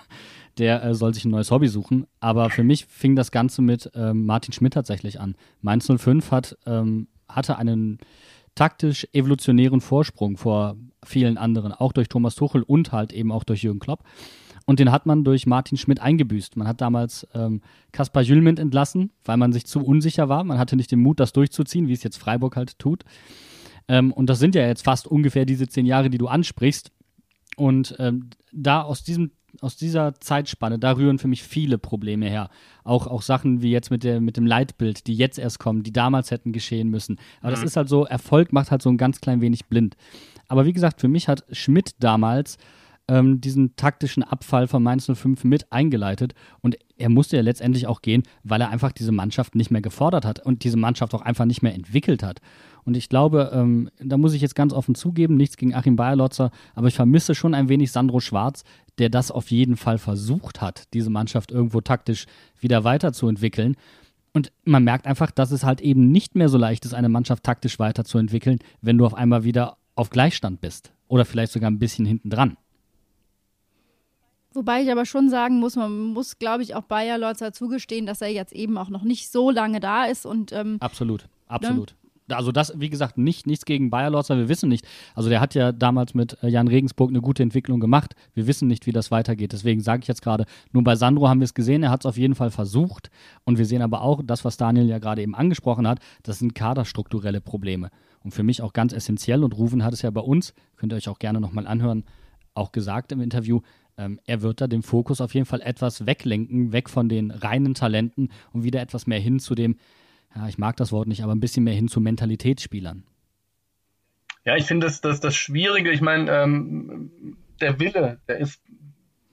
der äh, soll sich ein neues Hobby suchen. Aber für mich fing das Ganze mit ähm, Martin Schmidt tatsächlich an. Mainz 05 hat, ähm, hatte einen taktisch evolutionären Vorsprung vor vielen anderen, auch durch Thomas Tuchel und halt eben auch durch Jürgen Klopp. Und den hat man durch Martin Schmidt eingebüßt. Man hat damals ähm, Kaspar Jülmend entlassen, weil man sich zu unsicher war. Man hatte nicht den Mut, das durchzuziehen, wie es jetzt Freiburg halt tut. Ähm, und das sind ja jetzt fast ungefähr diese zehn Jahre, die du ansprichst. Und ähm, da aus diesem aus dieser Zeitspanne, da rühren für mich viele Probleme her. Auch, auch Sachen wie jetzt mit, der, mit dem Leitbild, die jetzt erst kommen, die damals hätten geschehen müssen. Aber mhm. das ist halt so, Erfolg macht halt so ein ganz klein wenig blind. Aber wie gesagt, für mich hat Schmidt damals ähm, diesen taktischen Abfall von Mainz 05 mit eingeleitet. Und er musste ja letztendlich auch gehen, weil er einfach diese Mannschaft nicht mehr gefordert hat und diese Mannschaft auch einfach nicht mehr entwickelt hat. Und ich glaube, ähm, da muss ich jetzt ganz offen zugeben, nichts gegen Achim Bayerlotzer, aber ich vermisse schon ein wenig Sandro Schwarz, der das auf jeden Fall versucht hat, diese Mannschaft irgendwo taktisch wieder weiterzuentwickeln. Und man merkt einfach, dass es halt eben nicht mehr so leicht ist, eine Mannschaft taktisch weiterzuentwickeln, wenn du auf einmal wieder auf Gleichstand bist. Oder vielleicht sogar ein bisschen hinten dran. Wobei ich aber schon sagen muss, man muss, glaube ich, auch Bayer Lorzer zugestehen, dass er jetzt eben auch noch nicht so lange da ist und ähm, absolut, absolut. Ne? Also das, wie gesagt, nicht, nichts gegen Bayer Lorzer, wir wissen nicht. Also der hat ja damals mit äh, Jan Regensburg eine gute Entwicklung gemacht. Wir wissen nicht, wie das weitergeht. Deswegen sage ich jetzt gerade, nur bei Sandro haben wir es gesehen, er hat es auf jeden Fall versucht. Und wir sehen aber auch, das, was Daniel ja gerade eben angesprochen hat, das sind kaderstrukturelle Probleme. Und für mich auch ganz essentiell, und Rufen hat es ja bei uns, könnt ihr euch auch gerne nochmal anhören, auch gesagt im Interview, ähm, er wird da den Fokus auf jeden Fall etwas weglenken, weg von den reinen Talenten und wieder etwas mehr hin zu dem, ja, ich mag das Wort nicht, aber ein bisschen mehr hin zu Mentalitätsspielern. Ja, ich finde das, das, das Schwierige, ich meine, ähm, der Wille, der ist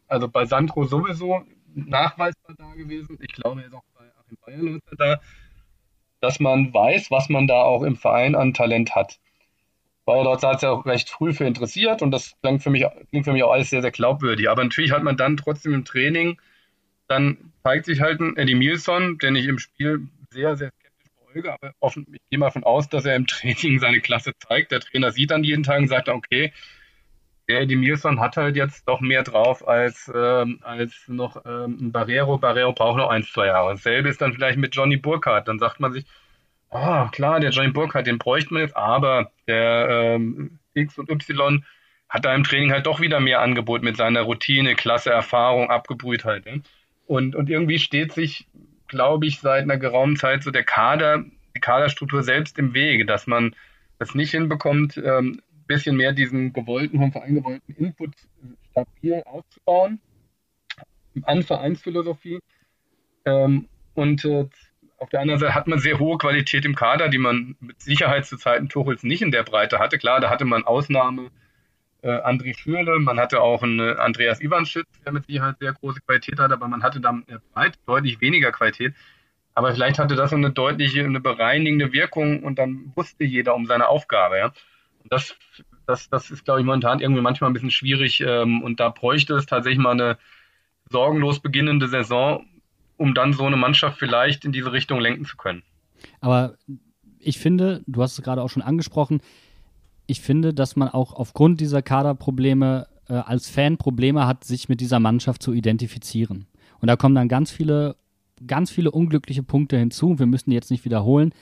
also bei Sandro sowieso nachweisbar da gewesen. Ich glaube, er ist auch bei Achim Bayerlotzer da. dass man weiß, was man da auch im Verein an Talent hat. Weil dort hat es ja auch recht früh für interessiert und das klingt für, mich, klingt für mich auch alles sehr, sehr glaubwürdig. Aber natürlich hat man dann trotzdem im Training, dann zeigt sich halt ein Eddie Milson, den ich im Spiel sehr, sehr beäuge, aber offen, ich gehe mal davon aus, dass er im Training seine Klasse zeigt. Der Trainer sieht dann jeden Tag und sagt, okay, der Eddie Milson hat halt jetzt doch mehr drauf als, ähm, als noch ähm, ein Barrero. Barrero braucht noch ein, zwei Jahre. Dasselbe ist dann vielleicht mit Johnny Burkhardt. Dann sagt man sich, ah, klar, der Johnny Burkhardt, den bräuchte man jetzt, aber der ähm, X und Y hat da im Training halt doch wieder mehr Angebot mit seiner Routine, Klasse, Erfahrung, Abgebrühtheit. Ne? Und, und irgendwie steht sich, glaube ich, seit einer geraumen Zeit so der Kader, die Kaderstruktur selbst im Wege, dass man das nicht hinbekommt, ähm, bisschen mehr diesen gewollten, vom Verein gewollten Input stabil aufzubauen an Vereinsphilosophie. Ähm, und äh, auf der anderen Seite hat man sehr hohe Qualität im Kader, die man mit Sicherheit zu Zeiten Tuchels nicht in der Breite hatte. Klar, da hatte man Ausnahme äh, André Schürle, man hatte auch einen äh, Andreas Iwanschitz, der mit Sicherheit sehr große Qualität hat, aber man hatte dann Breite deutlich weniger Qualität. Aber vielleicht hatte das eine deutliche, eine bereinigende Wirkung und dann wusste jeder um seine Aufgabe. Ja das, das, das ist, glaube ich, momentan irgendwie manchmal ein bisschen schwierig. Ähm, und da bräuchte es tatsächlich mal eine sorgenlos beginnende Saison, um dann so eine Mannschaft vielleicht in diese Richtung lenken zu können. Aber ich finde, du hast es gerade auch schon angesprochen, ich finde, dass man auch aufgrund dieser Kaderprobleme äh, als Fan Probleme hat, sich mit dieser Mannschaft zu identifizieren. Und da kommen dann ganz viele, ganz viele unglückliche Punkte hinzu. Wir müssen die jetzt nicht wiederholen.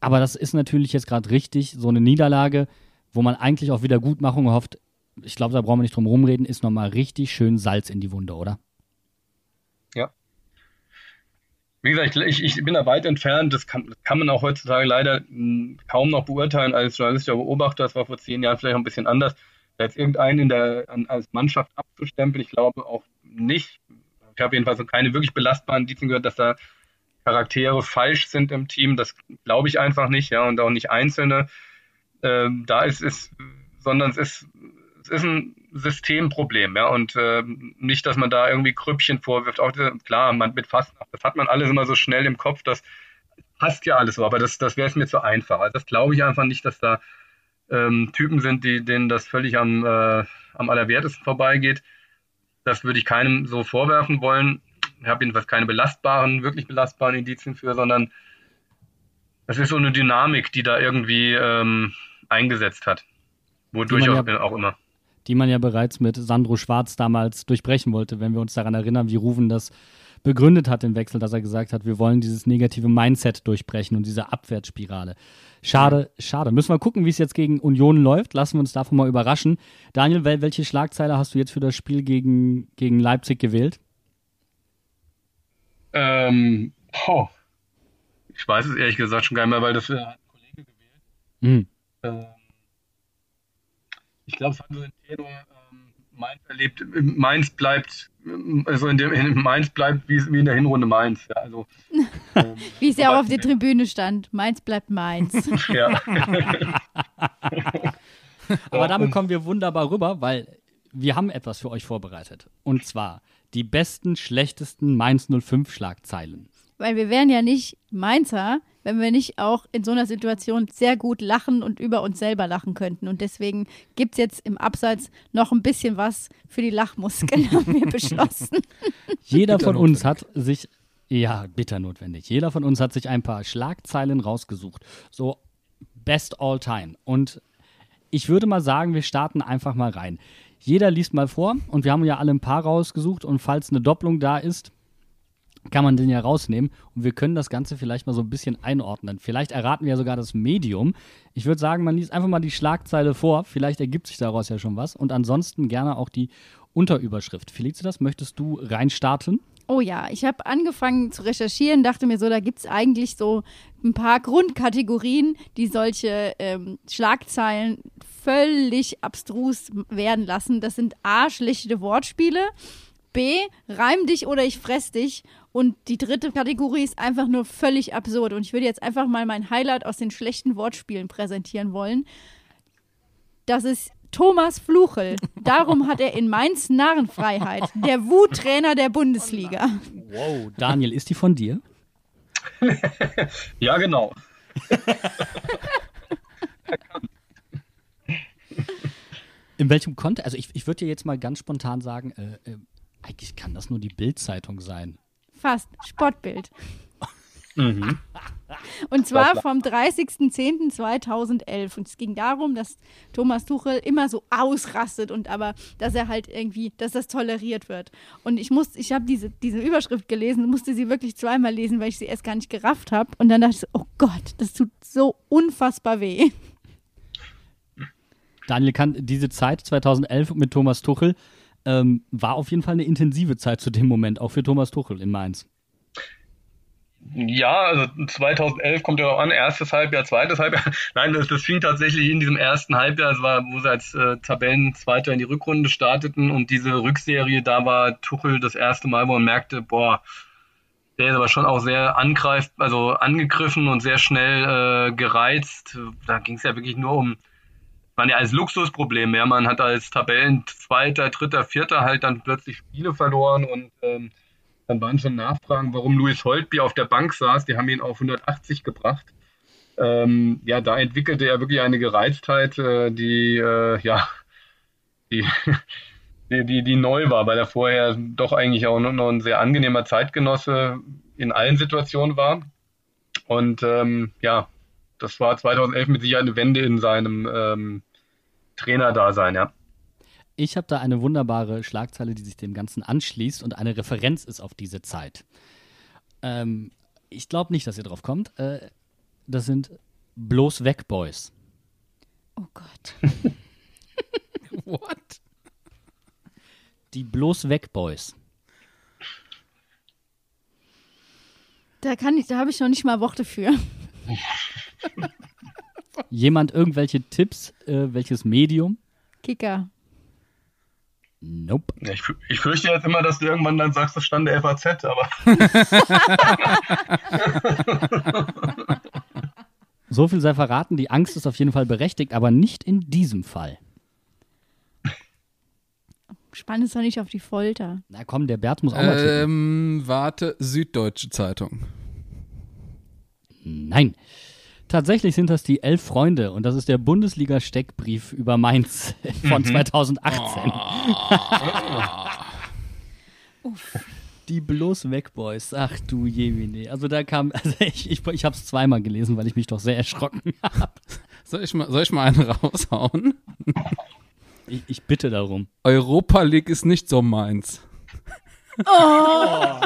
Aber das ist natürlich jetzt gerade richtig. So eine Niederlage, wo man eigentlich auf Wiedergutmachung hofft, ich glaube, da brauchen wir nicht drum rumreden, ist nochmal richtig schön Salz in die Wunde, oder? Ja. Wie gesagt, ich, ich bin da weit entfernt. Das kann, das kann man auch heutzutage leider hm, kaum noch beurteilen als journalistischer Beobachter. Das war vor zehn Jahren vielleicht ein bisschen anders. jetzt irgendeinen in der, als Mannschaft abzustempeln, ich glaube auch nicht. Ich habe jedenfalls keine wirklich belastbaren Indizien gehört, dass da Charaktere falsch sind im Team. Das glaube ich einfach nicht, ja, und auch nicht einzelne. Ähm, da ist es, sondern es ist, es ist ein Systemproblem, ja, und äh, nicht, dass man da irgendwie Krüppchen vorwirft. Auch klar, man mit Fastnacht, das hat man alles immer so schnell im Kopf, das passt ja alles so, aber das, das wäre es mir zu einfach. Also das glaube ich einfach nicht, dass da ähm, Typen sind, die, denen das völlig am, äh, am allerwertesten vorbeigeht. Das würde ich keinem so vorwerfen wollen. Ich habe jedenfalls keine belastbaren, wirklich belastbaren Indizien für, sondern es ist so eine Dynamik, die da irgendwie ähm, eingesetzt hat. Wodurch auch, ja, auch, immer. Die man ja bereits mit Sandro Schwarz damals durchbrechen wollte, wenn wir uns daran erinnern, wie Ruven das begründet hat im Wechsel, dass er gesagt hat, wir wollen dieses negative Mindset durchbrechen und diese Abwärtsspirale. Schade, schade. Müssen wir gucken, wie es jetzt gegen Union läuft. Lassen wir uns davon mal überraschen. Daniel, welche Schlagzeile hast du jetzt für das Spiel gegen, gegen Leipzig gewählt? Ähm, oh, ich weiß es ehrlich gesagt schon gar nicht mehr, weil das hat ein Kollege gewählt. Mhm. Ähm, ich glaube, es hat so ein Tenor, ähm, Mainz erlebt, Mainz bleibt, also in, dem, in Mainz bleibt wie, wie in der Hinrunde Mainz. Ja, also, ähm, wie es ja auch auf der Tribüne stand, Mainz bleibt Mainz. ja. Aber damit kommen wir wunderbar rüber, weil wir haben etwas für euch vorbereitet. Und zwar die besten, schlechtesten Mainz 05 Schlagzeilen. Weil wir wären ja nicht Mainzer, wenn wir nicht auch in so einer Situation sehr gut lachen und über uns selber lachen könnten. Und deswegen gibt es jetzt im Abseits noch ein bisschen was für die Lachmuskeln, haben wir beschlossen. Jeder von uns hat sich, ja, bitter notwendig, jeder von uns hat sich ein paar Schlagzeilen rausgesucht. So Best All Time. Und ich würde mal sagen, wir starten einfach mal rein. Jeder liest mal vor und wir haben ja alle ein paar rausgesucht und falls eine Doppelung da ist, kann man den ja rausnehmen und wir können das Ganze vielleicht mal so ein bisschen einordnen. Vielleicht erraten wir ja sogar das Medium. Ich würde sagen, man liest einfach mal die Schlagzeile vor, vielleicht ergibt sich daraus ja schon was und ansonsten gerne auch die Unterüberschrift. Felicitas, möchtest du reinstarten? Oh ja, ich habe angefangen zu recherchieren, dachte mir so, da gibt es eigentlich so ein paar Grundkategorien, die solche ähm, Schlagzeilen völlig abstrus werden lassen. Das sind A, schlechte Wortspiele, B, reim dich oder ich fress dich. Und die dritte Kategorie ist einfach nur völlig absurd. Und ich würde jetzt einfach mal mein Highlight aus den schlechten Wortspielen präsentieren wollen. Das ist Thomas Fluchel. Darum hat er in Mainz Narrenfreiheit. Der Wuttrainer der Bundesliga. Wow, Daniel, ist die von dir? Ja, genau. In welchem Kontext? Also ich, ich würde dir jetzt mal ganz spontan sagen, äh, äh, eigentlich kann das nur die Bild-Zeitung sein. Fast. Sportbild. Mhm. Und zwar vom 30.10.2011. Und es ging darum, dass Thomas Tuchel immer so ausrastet und aber, dass er halt irgendwie, dass das toleriert wird. Und ich musste, ich habe diese, diese Überschrift gelesen, musste sie wirklich zweimal lesen, weil ich sie erst gar nicht gerafft habe. Und dann dachte ich, so, oh Gott, das tut so unfassbar weh. Daniel kann diese Zeit 2011 mit Thomas Tuchel ähm, war auf jeden Fall eine intensive Zeit zu dem Moment, auch für Thomas Tuchel in Mainz. Ja, also 2011 kommt ja auch an, erstes Halbjahr, zweites Halbjahr. Nein, das, das fing tatsächlich in diesem ersten Halbjahr, es war, wo sie als äh, Tabellenzweiter in die Rückrunde starteten und diese Rückserie, da war Tuchel das erste Mal, wo man merkte, boah, der ist aber schon auch sehr angreift, also angegriffen und sehr schnell äh, gereizt. Da ging es ja wirklich nur um, waren ja als Luxusproblem mehr. Man hat als Tabellenzweiter, Dritter, Vierter halt dann plötzlich Spiele verloren und ähm, dann waren schon Nachfragen, warum Louis Holtby auf der Bank saß. Die haben ihn auf 180 gebracht. Ähm, ja, da entwickelte er wirklich eine Gereiztheit, äh, die, äh, ja, die, die, die, die, neu war, weil er vorher doch eigentlich auch noch ein sehr angenehmer Zeitgenosse in allen Situationen war. Und ähm, ja, das war 2011 mit Sicherheit eine Wende in seinem ähm, Trainerdasein, ja. Ich habe da eine wunderbare Schlagzeile, die sich dem Ganzen anschließt und eine Referenz ist auf diese Zeit. Ähm, ich glaube nicht, dass ihr drauf kommt. Äh, das sind bloß weg Boys. Oh Gott. What? Die bloß weg Boys. Da kann ich, da habe ich noch nicht mal Worte für. Jemand irgendwelche Tipps, äh, welches Medium? Kicker. Nope. Ja, ich, ich, fürchte jetzt immer, dass du irgendwann dann sagst, das stand der FAZ, aber. so viel sei verraten, die Angst ist auf jeden Fall berechtigt, aber nicht in diesem Fall. Spann es doch nicht auf die Folter. Na komm, der Bert muss auch mal tippen. Ähm, warte, Süddeutsche Zeitung. Nein. Tatsächlich sind das die Elf Freunde und das ist der Bundesliga-Steckbrief über Mainz von 2018. die bloß weg, Boys. Ach du Jemine. Also da kam, also ich, ich, ich habe es zweimal gelesen, weil ich mich doch sehr erschrocken habe. Soll ich mal, soll ich mal einen raushauen? Ich, ich bitte darum. Europa League ist nicht so meins. Oh.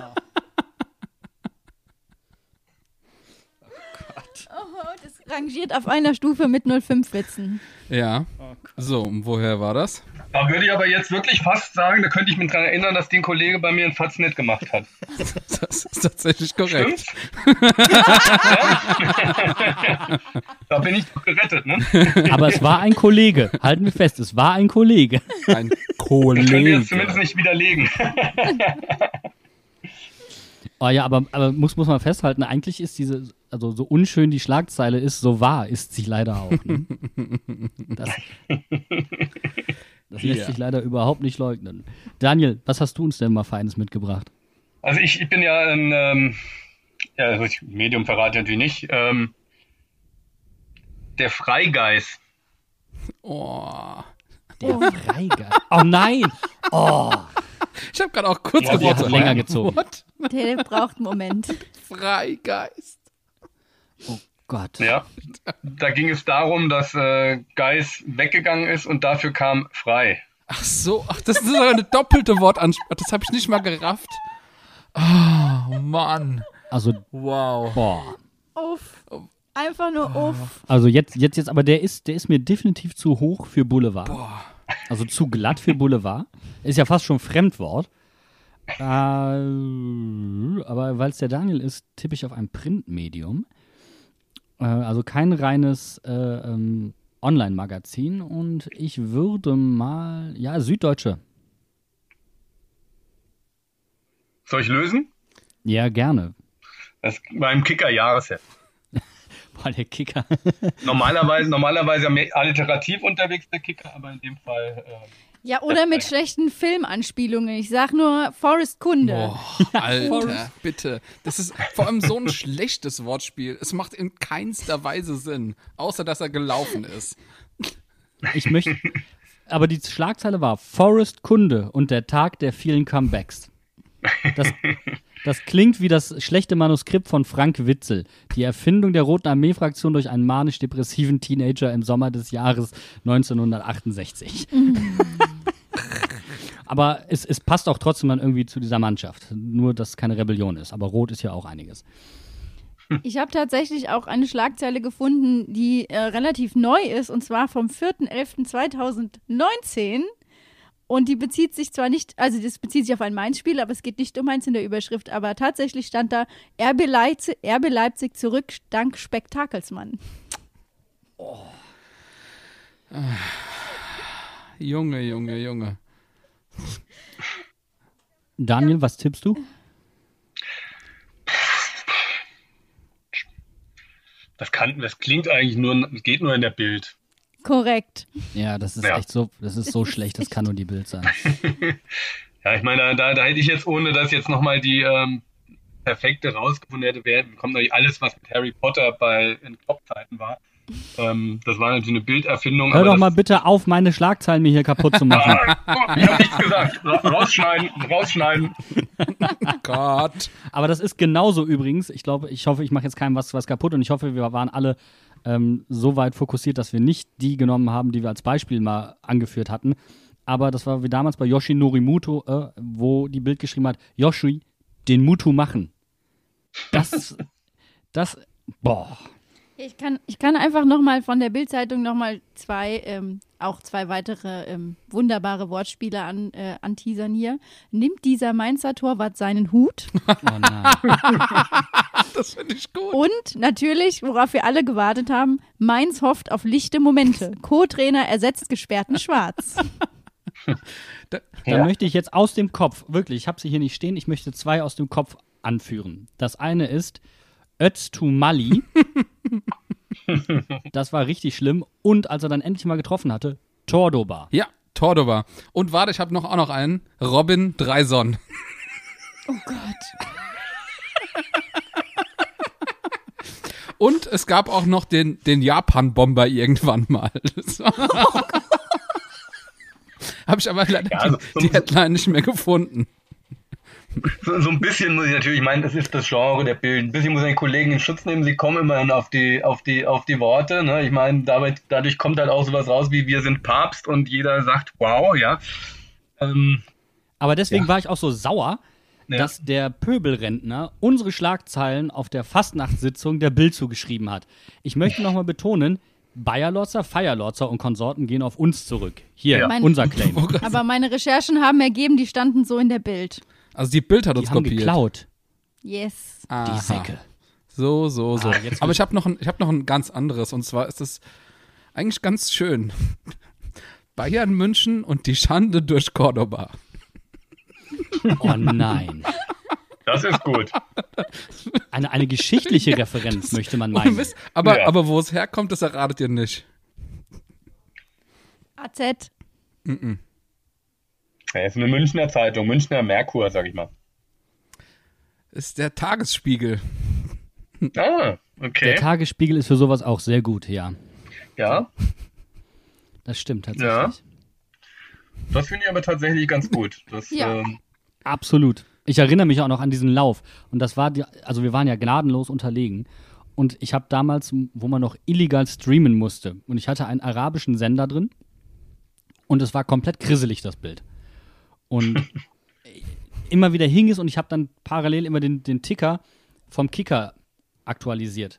Rangiert auf einer Stufe mit 05 Witzen. Ja. So, und woher war das? Da würde ich aber jetzt wirklich fast sagen, da könnte ich mich daran erinnern, dass den Kollege bei mir in Faznet gemacht hat. Das ist tatsächlich korrekt. da bin ich doch gerettet, ne? Aber es war ein Kollege. Halten wir fest, es war ein Kollege. Ein Ich könnte Kollege. jetzt zumindest nicht widerlegen. Oh ja, aber, aber muss, muss man festhalten, eigentlich ist diese, also so unschön die Schlagzeile ist, so wahr ist sie leider auch. Ne? Das, das lässt Ja. sich leider überhaupt nicht leugnen. Daniel, was hast du uns denn mal Feines mitgebracht? Also ich, ich bin ja ein, ähm, ja, also Medium verrate ich natürlich nicht, ähm, der Freigeist. Oh. Der Freigeist. Oh nein! Oh, Ich habe gerade auch kurz Ja, gebraucht. länger gezogen. What? Der braucht einen Moment. Freigeist. oh Gott. Ja, da ging es darum, dass äh, Geis weggegangen ist und dafür kam frei. Ach so, ach, das ist sogar eine doppelte Wortansprache. Das habe ich nicht mal gerafft. Oh, Mann. Also, Wow. boah. Uff. Einfach nur uff. Also jetzt, jetzt, jetzt, aber der ist, der ist mir definitiv zu hoch für Boulevard. Also zu glatt für Boulevard. Ist ja fast schon Fremdwort. Äh, aber weil es der Daniel ist, tippe ich auf ein Printmedium. Äh, also kein reines äh, ähm, Online-Magazin. Und ich würde mal, ja, Süddeutsche. Soll ich lösen? Ja, gerne. Das war im Kicker-Jahresheft. Boah, der Kicker. Normalerweise, normalerweise alliterativ unterwegs, der Kicker, aber in dem Fall. Äh, Ja, oder mit schlechten Filmanspielungen. Ich sag nur Forrest Kunde. Boah, Alter, bitte. Das ist vor allem so ein schlechtes Wortspiel. Es macht in keinster Weise Sinn, außer dass er gelaufen ist. Ich möchte. Aber die Schlagzeile war Forrest Kunde und der Tag der vielen Comebacks. Das, das klingt wie das schlechte Manuskript von Frank Witzel. Die Erfindung der Roten Armee-Fraktion durch einen manisch-depressiven Teenager im Sommer des Jahres 1968. Aber es, es passt auch trotzdem dann irgendwie zu dieser Mannschaft. Nur, dass es keine Rebellion ist. Aber Rot ist ja auch einiges. Ich habe tatsächlich auch eine Schlagzeile gefunden, die äh, relativ neu ist, und zwar vom 4.11.2019. Und die bezieht sich zwar nicht, also das bezieht sich auf ein Mainz-Spiel, aber es geht nicht um Mainz in der Überschrift, aber tatsächlich stand da RB Leipzig, RB Leipzig zurück dank Spektakelsmann. Junge, Junge, Junge. Daniel, was tippst du? das, kann, das klingt eigentlich nur, geht nur in der Bild. Korrekt. Ja, das ist Ja. echt so, das ist so schlecht, das kann nur die Bild sein. Ja, ich meine, da, da hätte ich jetzt, ohne dass jetzt nochmal die ähm, perfekte rausgefunden hätte, wäre, kommt natürlich alles, was mit Harry Potter bei in Top-Zeiten war. Ähm, das war natürlich eine Bilderfindung. Hör aber doch mal bitte auf, meine Schlagzeilen mir hier kaputt zu machen. Ah, ich habe nichts gesagt. Ra- Rausschneiden, rausschneiden. Gott. Aber das ist genauso übrigens. Ich glaube, ich hoffe, ich mache jetzt keinem was, was kaputt und ich hoffe, wir waren alle ähm, so weit fokussiert, dass wir nicht die genommen haben, die wir als Beispiel mal angeführt hatten. Aber das war wie damals bei Yoshi Norimuto, äh, wo die Bild geschrieben hat, Yoshi, den Mutu machen. Das, das, boah. Ich kann, ich kann einfach nochmal von der Bildzeitung nochmal zwei, ähm, auch zwei weitere ähm, wunderbare Wortspiele an, äh, anteasern hier. Nimmt dieser Mainzer Torwart seinen Hut? Oh nein. Das finde ich gut. Und natürlich, worauf wir alle gewartet haben, Mainz hofft auf lichte Momente. Co-Trainer ersetzt gesperrten Schwarz. Dann Ja. möchte ich jetzt aus dem Kopf, wirklich, ich habe sie hier nicht stehen, ich möchte zwei aus dem Kopf anführen. Das eine ist Öztumali. das war richtig schlimm. Und als er dann endlich mal getroffen hatte, Tordoba. Ja, Tordova. Und warte, ich habe noch auch noch einen. Robin Dreison. Oh Gott. Und es gab auch noch den, den Japan-Bomber irgendwann mal. Habe ich aber leider Ja, also die, die Headline nicht mehr gefunden. So, so ein bisschen muss ich natürlich, ich meine, das ist das Genre der Bild. Ein bisschen muss ich den Kollegen in Schutz nehmen. Sie kommen immerhin auf die, auf die, auf die Worte. Ne? Ich meine, dadurch kommt halt auch sowas raus wie wir sind Papst und jeder sagt wow, ja. Ähm, Aber deswegen Ja. war ich auch so sauer, Ja. dass der Pöbelrentner unsere Schlagzeilen auf der Fastnachtssitzung der Bild zugeschrieben hat. Ich möchte nochmal betonen, Bayerlotzer, Feierlotzer und Konsorten gehen auf uns zurück. Hier, Ja. Mein- unser Claim. Aber meine Recherchen haben ergeben, die standen so in der Bild. Also die Bild hat Die uns haben kopiert. geklaut, Yes. die Aha. Säcke. So, so, so. Ah, jetzt Aber ich habe noch, ein- ich hab noch ein ganz anderes. Und zwar ist es eigentlich ganz schön. Bayern München und die Schande durch Cordoba. Oh nein. das ist gut. Eine, eine geschichtliche Referenz, möchte man Ohne meinen. Mist. Aber, Ja. aber wo es herkommt, das erratet ihr nicht. AZ. Ja, ist eine Münchner Zeitung, Münchner Merkur, sag ich mal. Ist der Tagesspiegel. Ah, Der okay. Tagesspiegel ist für sowas auch sehr gut, ja. Ja, Das stimmt tatsächlich. das finde ich aber tatsächlich ganz gut. Das, Ja. ähm, Absolut. Ich erinnere mich auch noch an diesen Lauf. Und das war, die, also wir waren ja gnadenlos unterlegen. Und ich habe damals, wo man noch illegal streamen musste, und ich hatte einen arabischen Sender drin. Und es war komplett grisselig, das Bild. Und immer wieder hing es und ich habe dann parallel immer den, den Ticker vom Kicker aktualisiert.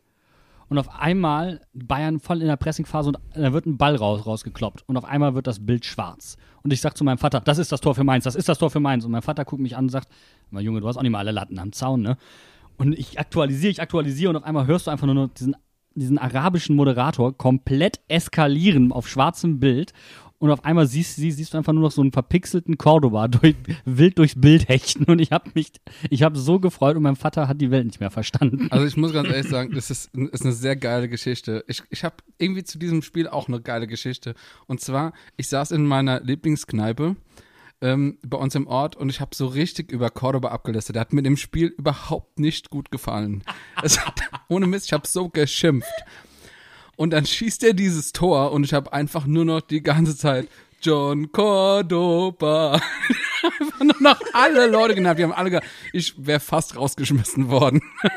Und auf einmal Bayern voll in der Pressingphase und da wird ein Ball raus, rausgekloppt. Und auf einmal wird das Bild schwarz. Und ich sag zu meinem Vater, das ist das Tor für Mainz, das ist das Tor für Mainz. Und mein Vater guckt mich an und sagt, mein Junge, du hast auch nicht mal alle Latten am Zaun, ne? Und ich aktualisiere, ich aktualisiere und auf einmal hörst du einfach nur diesen, diesen arabischen Moderator komplett eskalieren auf schwarzem Bild. Und auf einmal siehst, siehst, siehst du einfach nur noch so einen verpixelten Cordoba durch, wild durchs Bild hechten und ich habe mich, ich habe so gefreut und mein Vater hat die Welt nicht mehr verstanden. Also ich muss ganz ehrlich sagen, das ist, ist eine sehr geile Geschichte. Ich, ich habe irgendwie zu diesem Spiel auch eine geile Geschichte. Und zwar, ich saß in meiner Lieblingskneipe ähm, bei uns im Ort und ich habe so richtig über Cordoba abgelistet. Der hat mir dem Spiel überhaupt nicht gut gefallen. Es hat, ohne Mist, ich habe so geschimpft. Und dann schießt er dieses Tor und ich habe einfach nur noch die ganze Zeit John Cordoba. einfach nur noch alle Leute genannt. Die haben alle gesagt, ich wäre fast rausgeschmissen worden.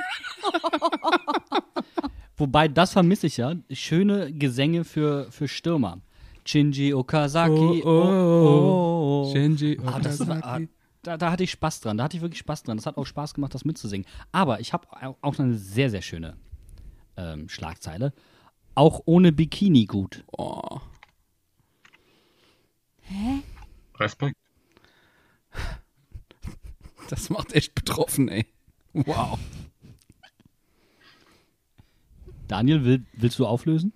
Wobei, das vermisse ich ja. Schöne Gesänge für, für Stürmer. Shinji Okazaki. Oh, oh, oh. Shinji Okazaki. Ah, das war, ah, da, da hatte ich Spaß dran. Da hatte ich wirklich Spaß dran. Das hat auch Spaß gemacht, das mitzusingen. Aber ich habe auch eine sehr, sehr schöne ähm, Schlagzeile. Auch ohne Bikini gut. Oh. Hä? Respekt. Das macht echt betroffen, ey. Wow. Daniel, will, willst du auflösen?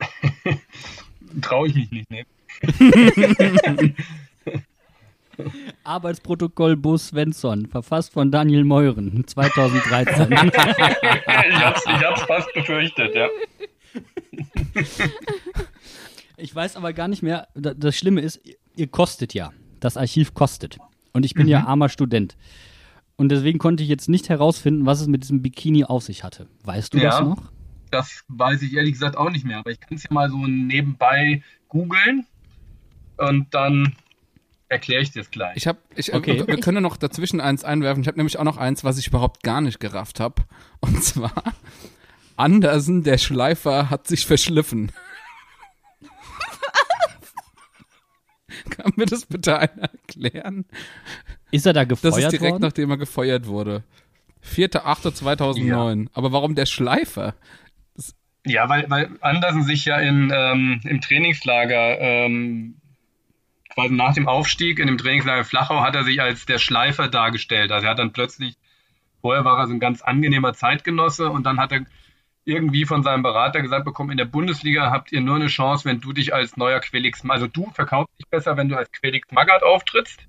Traue ich mich nicht, ne? Arbeitsprotokoll Bo Svensson, verfasst von Daniel Meuren, 2013. ich, hab's, ich hab's fast befürchtet, ja. Ich weiß aber gar nicht mehr, das Schlimme ist, ihr kostet ja. Das Archiv kostet. Und ich bin mhm. ja armer Student. Und deswegen konnte ich jetzt nicht herausfinden, was es mit diesem Bikini auf sich hatte. Weißt du ja, das noch? Das weiß ich ehrlich gesagt auch nicht mehr, aber ich kann es ja mal so nebenbei googeln und dann erkläre ich dir das gleich. Ich habe, ich, okay. wir können noch dazwischen eins einwerfen. Ich habe nämlich auch noch eins, was ich überhaupt gar nicht gerafft habe. Und zwar Andersen, der Schleifer, hat sich verschliffen. Kann mir das bitte einer erklären? Ist er da gefeuert worden? Das ist direkt, worden? nachdem er gefeuert wurde. 4.8.2009. Ja. Aber warum der Schleifer? Das ja, weil, weil Andersen sich ja in, ähm, im Trainingslager, ähm, quasi nach dem Aufstieg in dem Trainingslager Flachau, hat er sich als der Schleifer dargestellt. Also er hat dann plötzlich, vorher war er so ein ganz angenehmer Zeitgenosse und dann hat er irgendwie von seinem Berater gesagt bekommen, in der Bundesliga habt ihr nur eine Chance, wenn du dich als neuer Quelix, also du verkaufst dich besser, wenn du als Quelix Magath auftrittst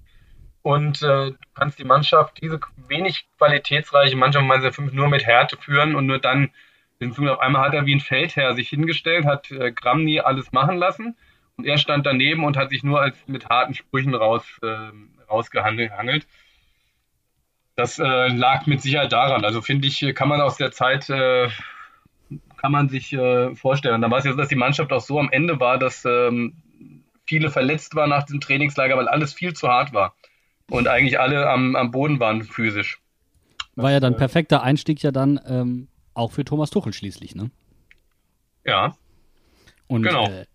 und äh, du kannst die Mannschaft, diese wenig qualitätsreiche Mannschaft, meiner fünf nur mit Härte führen und nur dann sie auf einmal hat er wie ein Feldherr sich hingestellt, hat äh, Gramny alles machen lassen und er stand daneben und hat sich nur als mit harten Sprüchen raus, äh, rausgehangelt. Das äh, lag mit Sicherheit daran. Also finde ich, kann man aus der Zeit äh, kann man sich äh, vorstellen. Da war es ja so, dass die Mannschaft auch so am Ende war, dass ähm, viele verletzt waren nach dem Trainingslager, weil alles viel zu hart war. Und eigentlich alle am, am Boden waren physisch. War ja dann perfekter Einstieg ja dann ähm, auch für Thomas Tuchel schließlich, ne? Ja. Und, genau. Äh,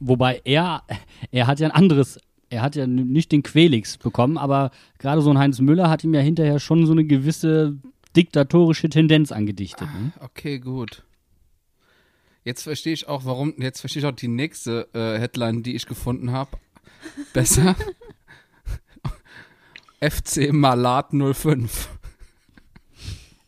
wobei er, er hat ja ein anderes, er hat ja nicht den Quelix bekommen, aber gerade so ein Heinz Müller hat ihm ja hinterher schon so eine gewisse diktatorische Tendenz angedichtet. Ne? Ah, okay, gut. Jetzt verstehe ich auch, warum, jetzt verstehe ich auch die nächste äh, Headline, die ich gefunden habe. Besser. FC Malat 05.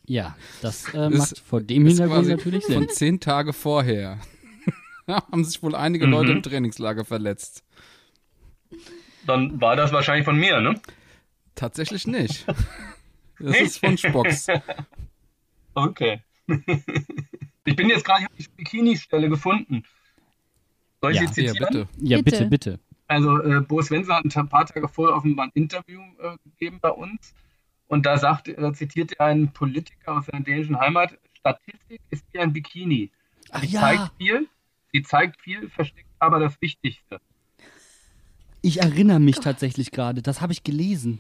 Ja, das äh, macht vor dem Hintergrund natürlich Sinn. Von zehn Tage vorher haben sich wohl einige mhm. Leute im Trainingslager verletzt. Dann war das wahrscheinlich von mir, ne? Tatsächlich nicht. Das ist von Spocks. Okay. Ich bin jetzt gerade, die Bikini-Stelle gefunden. Soll ich ja, sie zitieren? Ja, bitte. Ja, bitte, bitte. Also, äh, Bo Svensson hat ein paar Tage vorher offenbar ein Interview äh, gegeben bei uns. Und da sagt, da zitiert er einen Politiker aus seiner dänischen Heimat: Statistik ist wie ein Bikini. Ach, sie ja. zeigt viel, sie zeigt viel, versteckt aber das Wichtigste. Ich erinnere mich tatsächlich gerade, das habe ich gelesen.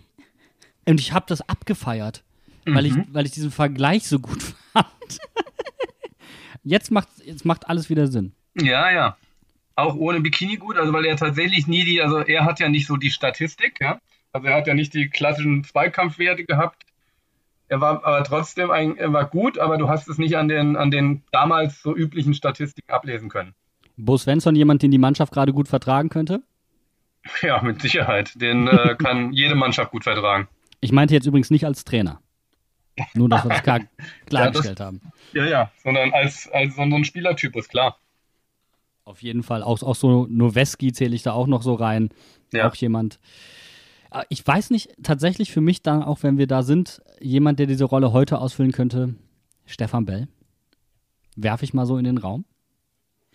Und ich habe das abgefeiert, mhm. weil, ich, mhm. weil ich diesen Vergleich so gut fand. Jetzt macht, jetzt macht alles wieder Sinn. Ja, ja. Auch ohne Bikini gut, also weil er tatsächlich nie die, also er hat ja nicht so die Statistik, ja. Also er hat ja nicht die klassischen Zweikampfwerte gehabt. Er war aber trotzdem ein, er war gut, aber du hast es nicht an den, an den damals so üblichen Statistiken ablesen können. Bo Svensson jemand, den die Mannschaft gerade gut vertragen könnte? Ja, mit Sicherheit. Den äh, kann jede Mannschaft gut vertragen. Ich meinte jetzt übrigens nicht als Trainer. Nur, dass wir das klar, klargestellt ja, haben. Ja, ja, sondern als, als so ein Spielertypus, klar. Auf jeden Fall. Auch, auch so Noweski zähle ich da auch noch so rein. Ja. Auch jemand. Äh, Ich weiß nicht, tatsächlich für mich dann, auch wenn wir da sind, jemand, der diese Rolle heute ausfüllen könnte, Stefan Bell. Werfe ich mal so in den Raum.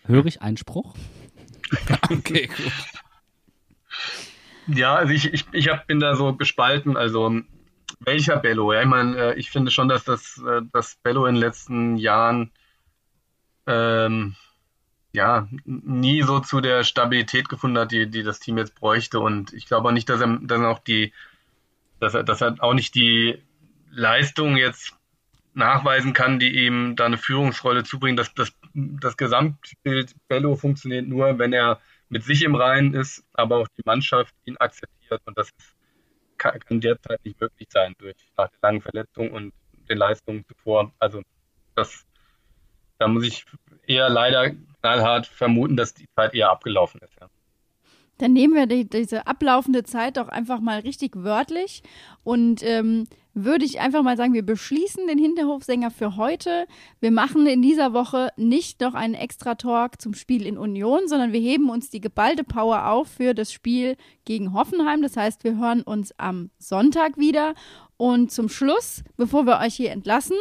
Höre ich Einspruch? Okay, gut. Ja, also ich, ich, ich hab, bin da so gespalten. Also welcher Bello? Ja, ich meine, äh, ich finde schon, dass das äh, dass Bello in den letzten Jahren ähm, ja nie so zu der Stabilität gefunden hat, die, die das Team jetzt bräuchte. Und ich glaube auch nicht, dass er dann auch die, dass er, dass er auch nicht die Leistung jetzt nachweisen kann, die ihm da eine Führungsrolle zubringt. Das, das, das Gesamtbild Bello funktioniert nur, wenn er mit sich im Reinen ist, aber auch die Mannschaft ihn akzeptiert. Und das ist, kann, kann derzeit nicht möglich sein durch nach der langen Verletzung und den Leistungen zuvor. Also das, da muss ich eher leider knallhart vermuten, dass die Zeit eher abgelaufen ist. Ja. Dann nehmen wir die, diese ablaufende Zeit doch einfach mal richtig wörtlich und ähm, würde ich einfach mal sagen, wir beschließen den Hinterhofsänger für heute. Wir machen in dieser Woche nicht noch einen extra Talk zum Spiel in Union, sondern wir heben uns die geballte Power auf für das Spiel gegen Hoffenheim. Das heißt, wir hören uns am Sonntag wieder. Und zum Schluss, bevor wir euch hier entlassen,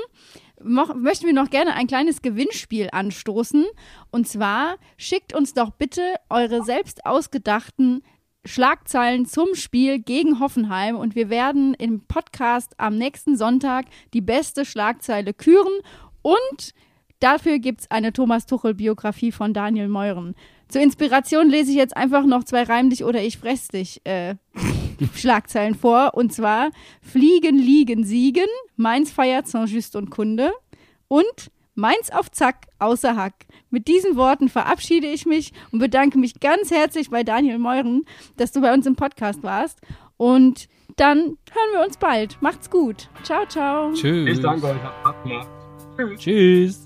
möchten wir noch gerne ein kleines Gewinnspiel anstoßen. Und zwar schickt uns doch bitte eure selbst ausgedachten Schlagzeilen zum Spiel gegen Hoffenheim und wir werden im Podcast am nächsten Sonntag die beste Schlagzeile küren und dafür gibt es eine Thomas Tuchel-Biografie von Daniel Meuren. Zur Inspiration lese ich jetzt einfach noch zwei Reim dich oder ich fress dich äh, Schlagzeilen vor und zwar Fliegen, Liegen, Siegen, Mainz feiert Saint-Just und Kunde und Mainz auf Zack, außer Hack. Mit diesen Worten verabschiede ich mich und bedanke mich ganz herzlich bei Daniel Meuren, dass du bei uns im Podcast warst. Und dann hören wir uns bald. Macht's gut. Ciao, ciao. Tschüss. Ich danke euch. Gemacht. Tschüss.